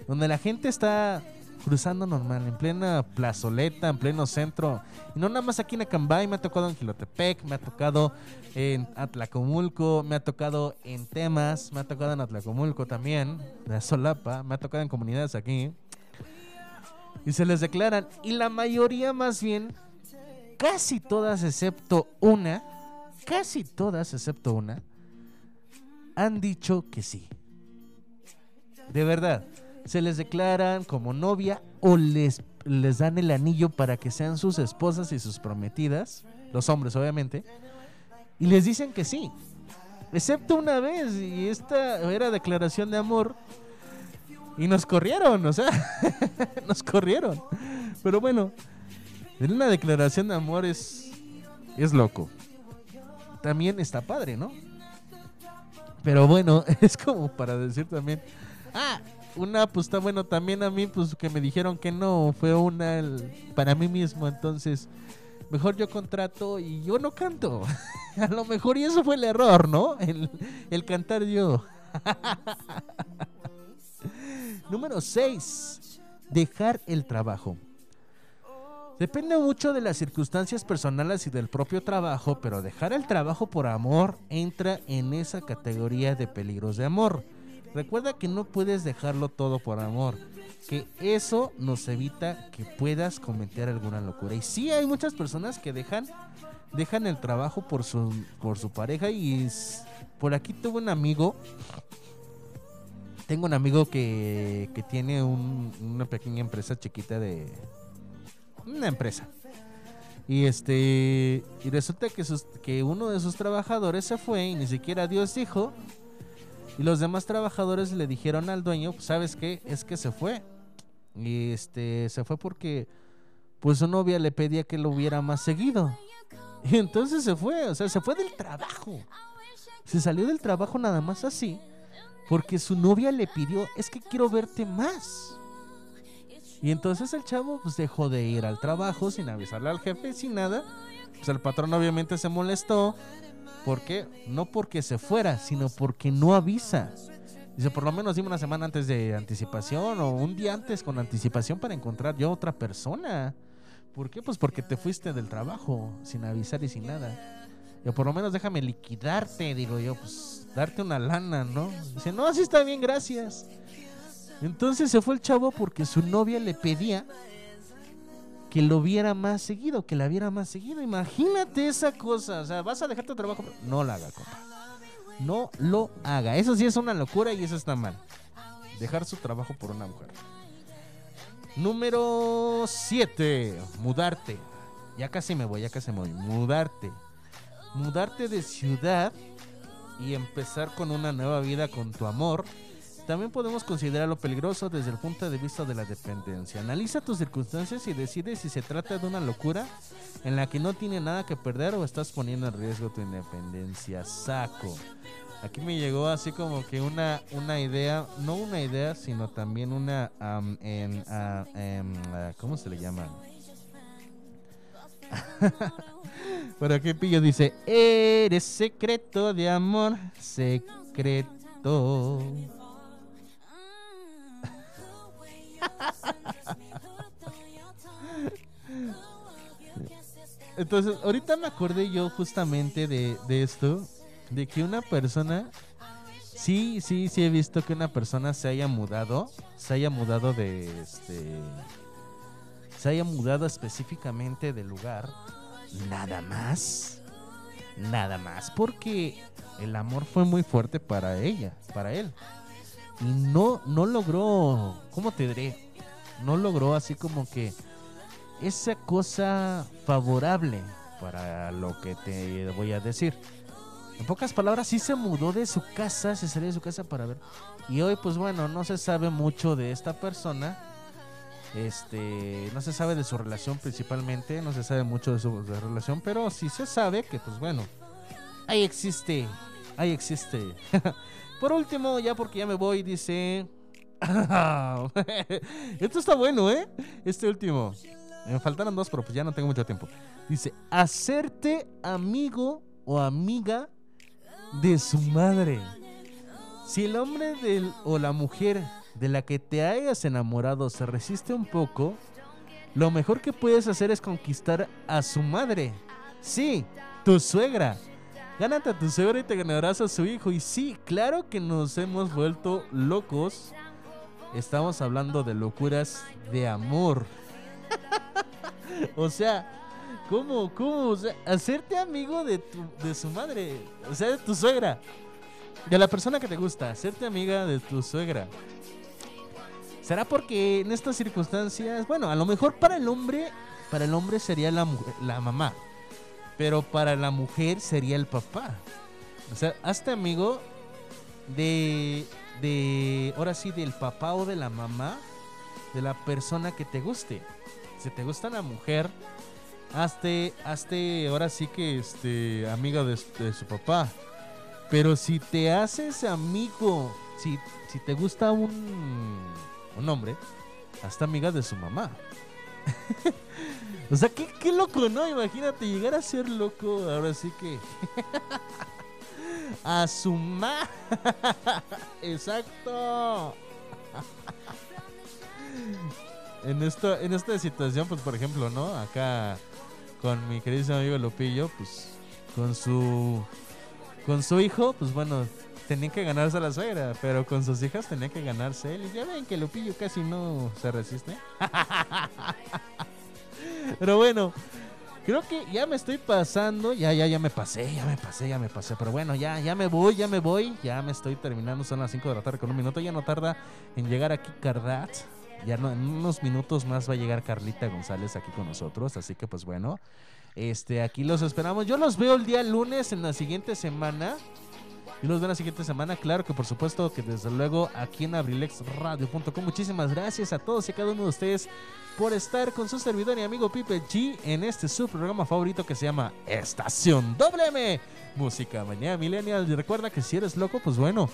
donde la gente está cruzando normal, en plena plazoleta, en pleno centro, y no nada más aquí en Acambay, me ha tocado en Quilotepec, me ha tocado en Atlacomulco, me ha tocado en Temas, me ha tocado en Atlacomulco también, de Solapa, me ha tocado en comunidades aquí, y se les declaran, y la mayoría más bien, casi todas excepto una, casi todas excepto una, han dicho que sí. De verdad, se les declaran como novia o les, les dan el anillo para que sean sus esposas y sus prometidas, los hombres obviamente, y les dicen que sí. Excepto una vez, y esta era declaración de amor, y nos corrieron, o sea, nos corrieron. Pero bueno, en una declaración de amor es, es loco. También está padre, ¿no? Pero bueno, es como para decir también, ah, una pues está bueno, también a mí pues que me dijeron que no, fue una para mí mismo, entonces mejor yo contrato y yo no canto. a lo mejor y eso fue el error, ¿no? El, el cantar yo. Número 6. Dejar el trabajo. Depende mucho de las circunstancias personales y del propio trabajo, pero dejar el trabajo por amor entra en esa categoría de peligros de amor. Recuerda que no puedes dejarlo todo por amor. que eso nos evita que puedas cometer alguna locura. Y sí hay muchas personas que dejan dejan el trabajo por su por su pareja y por aquí tuve un amigo tengo un amigo que, que tiene un- una pequeña empresa chiquita de una empresa y este y resulta que sus- que uno de sus trabajadores se fue y ni siquiera Dios dijo y los demás trabajadores le dijeron al dueño, ¿sabes qué? Es que se fue. Y este se fue porque pues su novia le pedía que lo viera más seguido. Y entonces se fue, o sea, se fue del trabajo. Se salió del trabajo nada más así porque su novia le pidió, "Es que quiero verte más." Y entonces el chavo pues dejó de ir al trabajo sin avisarle al jefe, sin nada. Pues el patrón obviamente se molestó. ¿Por qué? No porque se fuera, sino porque no avisa. Dice, por lo menos dime una semana antes de anticipación o un día antes con anticipación para encontrar yo otra persona. ¿Por qué? Pues porque te fuiste del trabajo sin avisar y sin nada. Yo por lo menos déjame liquidarte, digo yo, pues darte una lana, ¿no? Dice, no, así está bien, gracias. Entonces se fue el chavo porque su novia le pedía que lo viera más seguido, que la viera más seguido. Imagínate esa cosa. O sea, vas a dejar tu trabajo. No la haga, compa. No lo haga. Eso sí es una locura y eso está mal. Dejar su trabajo por una mujer. Número 7. Mudarte. Ya casi me voy, ya casi me voy. Mudarte. Mudarte de ciudad y empezar con una nueva vida con tu amor. También podemos considerarlo peligroso desde el punto de vista de la dependencia. Analiza tus circunstancias y decide si se trata de una locura en la que no tiene nada que perder o estás poniendo en riesgo tu independencia. Saco. Aquí me llegó así como que una, una idea, no una idea, sino también una, am, en, ah, ¿cómo se le llama? Por aquí Pillo dice, eres secreto de amor, secreto. Entonces, ahorita me acordé yo justamente de, de esto, de que una persona, sí, sí, sí he visto que una persona se haya mudado, se haya mudado de, este, se haya mudado específicamente del lugar, nada más, nada más, porque el amor fue muy fuerte para ella, para él, y no, no logró, ¿cómo te diré? No logró así como que esa cosa favorable para lo que te voy a decir. En pocas palabras, sí se mudó de su casa, se salió de su casa para ver. Y hoy, pues bueno, no se sabe mucho de esta persona. Este, no se sabe de su relación principalmente, no se sabe mucho de su relación, pero sí se sabe que, pues bueno, ahí existe, ahí existe. Por último, ya porque ya me voy, dice... Esto está bueno, ¿eh? Este último. Me faltaron dos, pero pues ya no tengo mucho tiempo. Dice, hacerte amigo o amiga de su madre. Si el hombre del, o la mujer de la que te hayas enamorado se resiste un poco, lo mejor que puedes hacer es conquistar a su madre. Sí, tu suegra. Gánate a tu suegra y te ganarás a su hijo. Y sí, claro que nos hemos vuelto locos. Estamos hablando de locuras de amor. o sea, ¿cómo? ¿Cómo? Hacerte amigo de, tu, de su madre. O sea, de tu suegra. De la persona que te gusta. Hacerte amiga de tu suegra. ¿Será porque en estas circunstancias, bueno, a lo mejor para el hombre, para el hombre sería la, la mamá, pero para la mujer sería el papá. O sea, hazte amigo de, de, ahora sí, del papá o de la mamá, de la persona que te guste. Si te gusta la mujer, hazte, hazte, ahora sí que, este, amiga de, de su papá. Pero si te haces amigo, si, si te gusta un, un hombre, hazte amiga de su mamá. o sea, qué, qué loco, ¿no? Imagínate llegar a ser loco, ahora sí que... a su. Exacto. en esto, en esta situación, pues por ejemplo, ¿no? Acá con mi querido amigo Lupillo, pues con su con su hijo, pues bueno, tenían que ganarse a la suegra, pero con sus hijas tenía que ganarse él. Y ya ven que Lupillo casi no se resiste. Pero bueno, creo que ya me estoy pasando. Ya, ya, ya me pasé, ya me pasé, ya me pasé. Pero bueno, ya, ya me voy, ya me voy. Ya me estoy terminando. Son las 5 de la tarde con un minuto. Ya no tarda en llegar aquí Cardat. Ya no, en unos minutos más va a llegar Carlita González aquí con nosotros. Así que pues bueno. Este, aquí los esperamos. Yo los veo el día lunes en la siguiente semana. Y los veo la siguiente semana, claro que por supuesto que desde luego aquí en abrilexradio.com. Muchísimas gracias a todos y a cada uno de ustedes por estar con su servidor y amigo Pipe G en este su programa favorito que se llama Estación WM. Música Mañana Millennial. Y recuerda que si eres loco, pues bueno,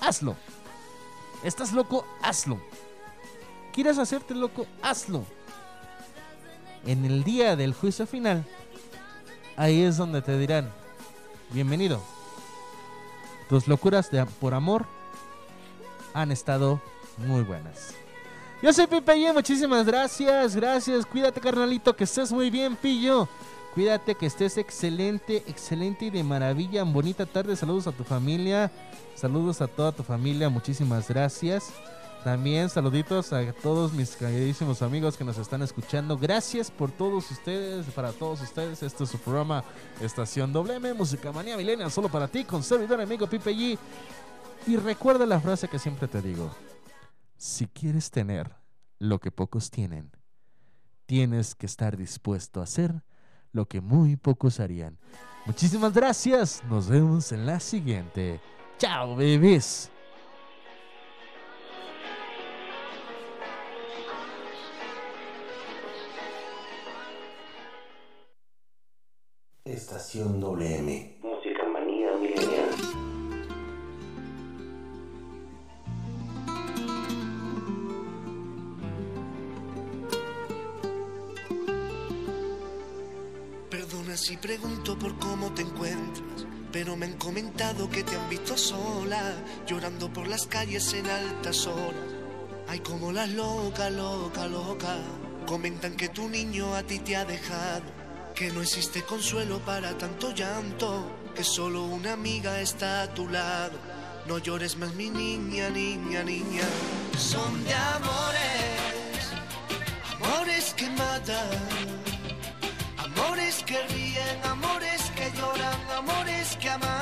hazlo. ¿Estás loco? Hazlo. ¿Quieres hacerte loco? Hazlo. En el día del juicio final, ahí es donde te dirán, bienvenido. Tus locuras de, por amor han estado muy buenas. Yo soy Pipe y muchísimas gracias, gracias. Cuídate, carnalito, que estés muy bien, pillo. Cuídate, que estés excelente, excelente y de maravilla. Bonita tarde, saludos a tu familia, saludos a toda tu familia, muchísimas gracias. También saluditos a todos mis queridísimos amigos que nos están escuchando. Gracias por todos ustedes, para todos ustedes. Este es su programa Estación WM, Música Manía Milenia, solo para ti, con servidor amigo Pipe G. Y recuerda la frase que siempre te digo. Si quieres tener lo que pocos tienen, tienes que estar dispuesto a hacer lo que muy pocos harían. Muchísimas gracias. Nos vemos en la siguiente. Chao, bebés. Estación WM. Perdona si pregunto por cómo te encuentras, pero me han comentado que te han visto sola, llorando por las calles en altas horas. Ay, como la loca, loca, loca. Comentan que tu niño a ti te ha dejado, que no existe consuelo para tanto llanto, que solo una amiga está a tu lado. No llores más, mi niña, niña, niña. Son de amores, amores que matan. Que ríen, amores que lloran, amores que amargan.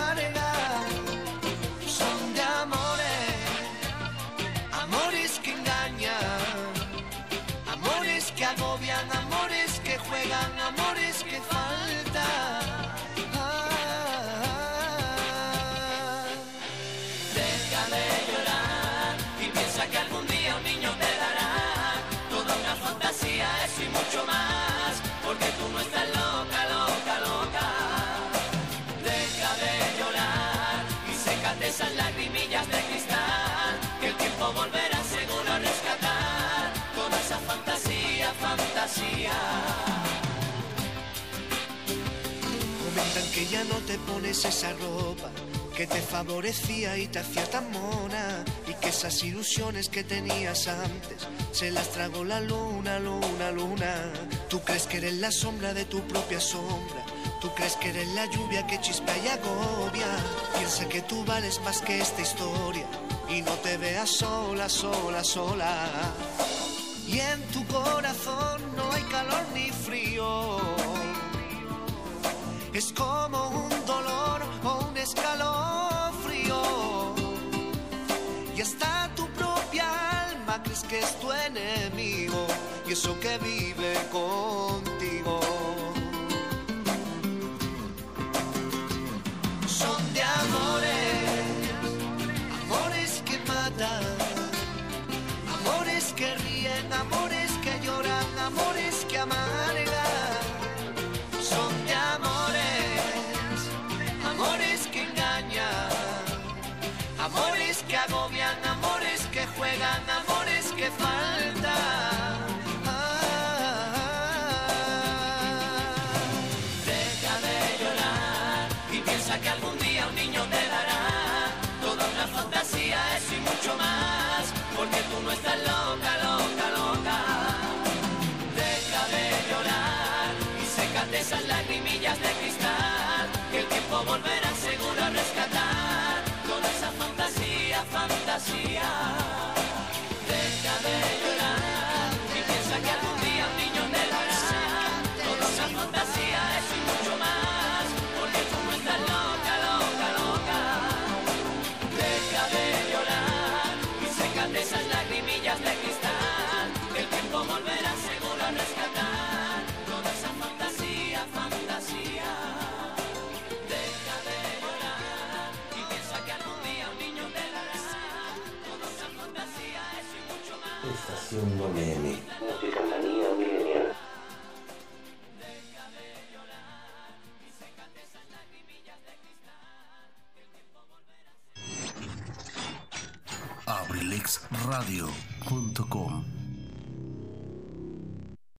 Que ya no te pones esa ropa que te favorecía y te hacía tan mona y que esas ilusiones que tenías antes se las tragó la luna, luna, luna. Tú crees que eres la sombra de tu propia sombra. Tú crees que eres la lluvia que chispa y agobia. Piensa que tú vales más que esta historia y no te veas sola, sola, sola. Y en tu corazón no hay calor ni frío. Es como un dolor o un escalofrío. Y hasta tu propia alma crees que es tu enemigo. Y eso que vive contigo. abrilexradio.com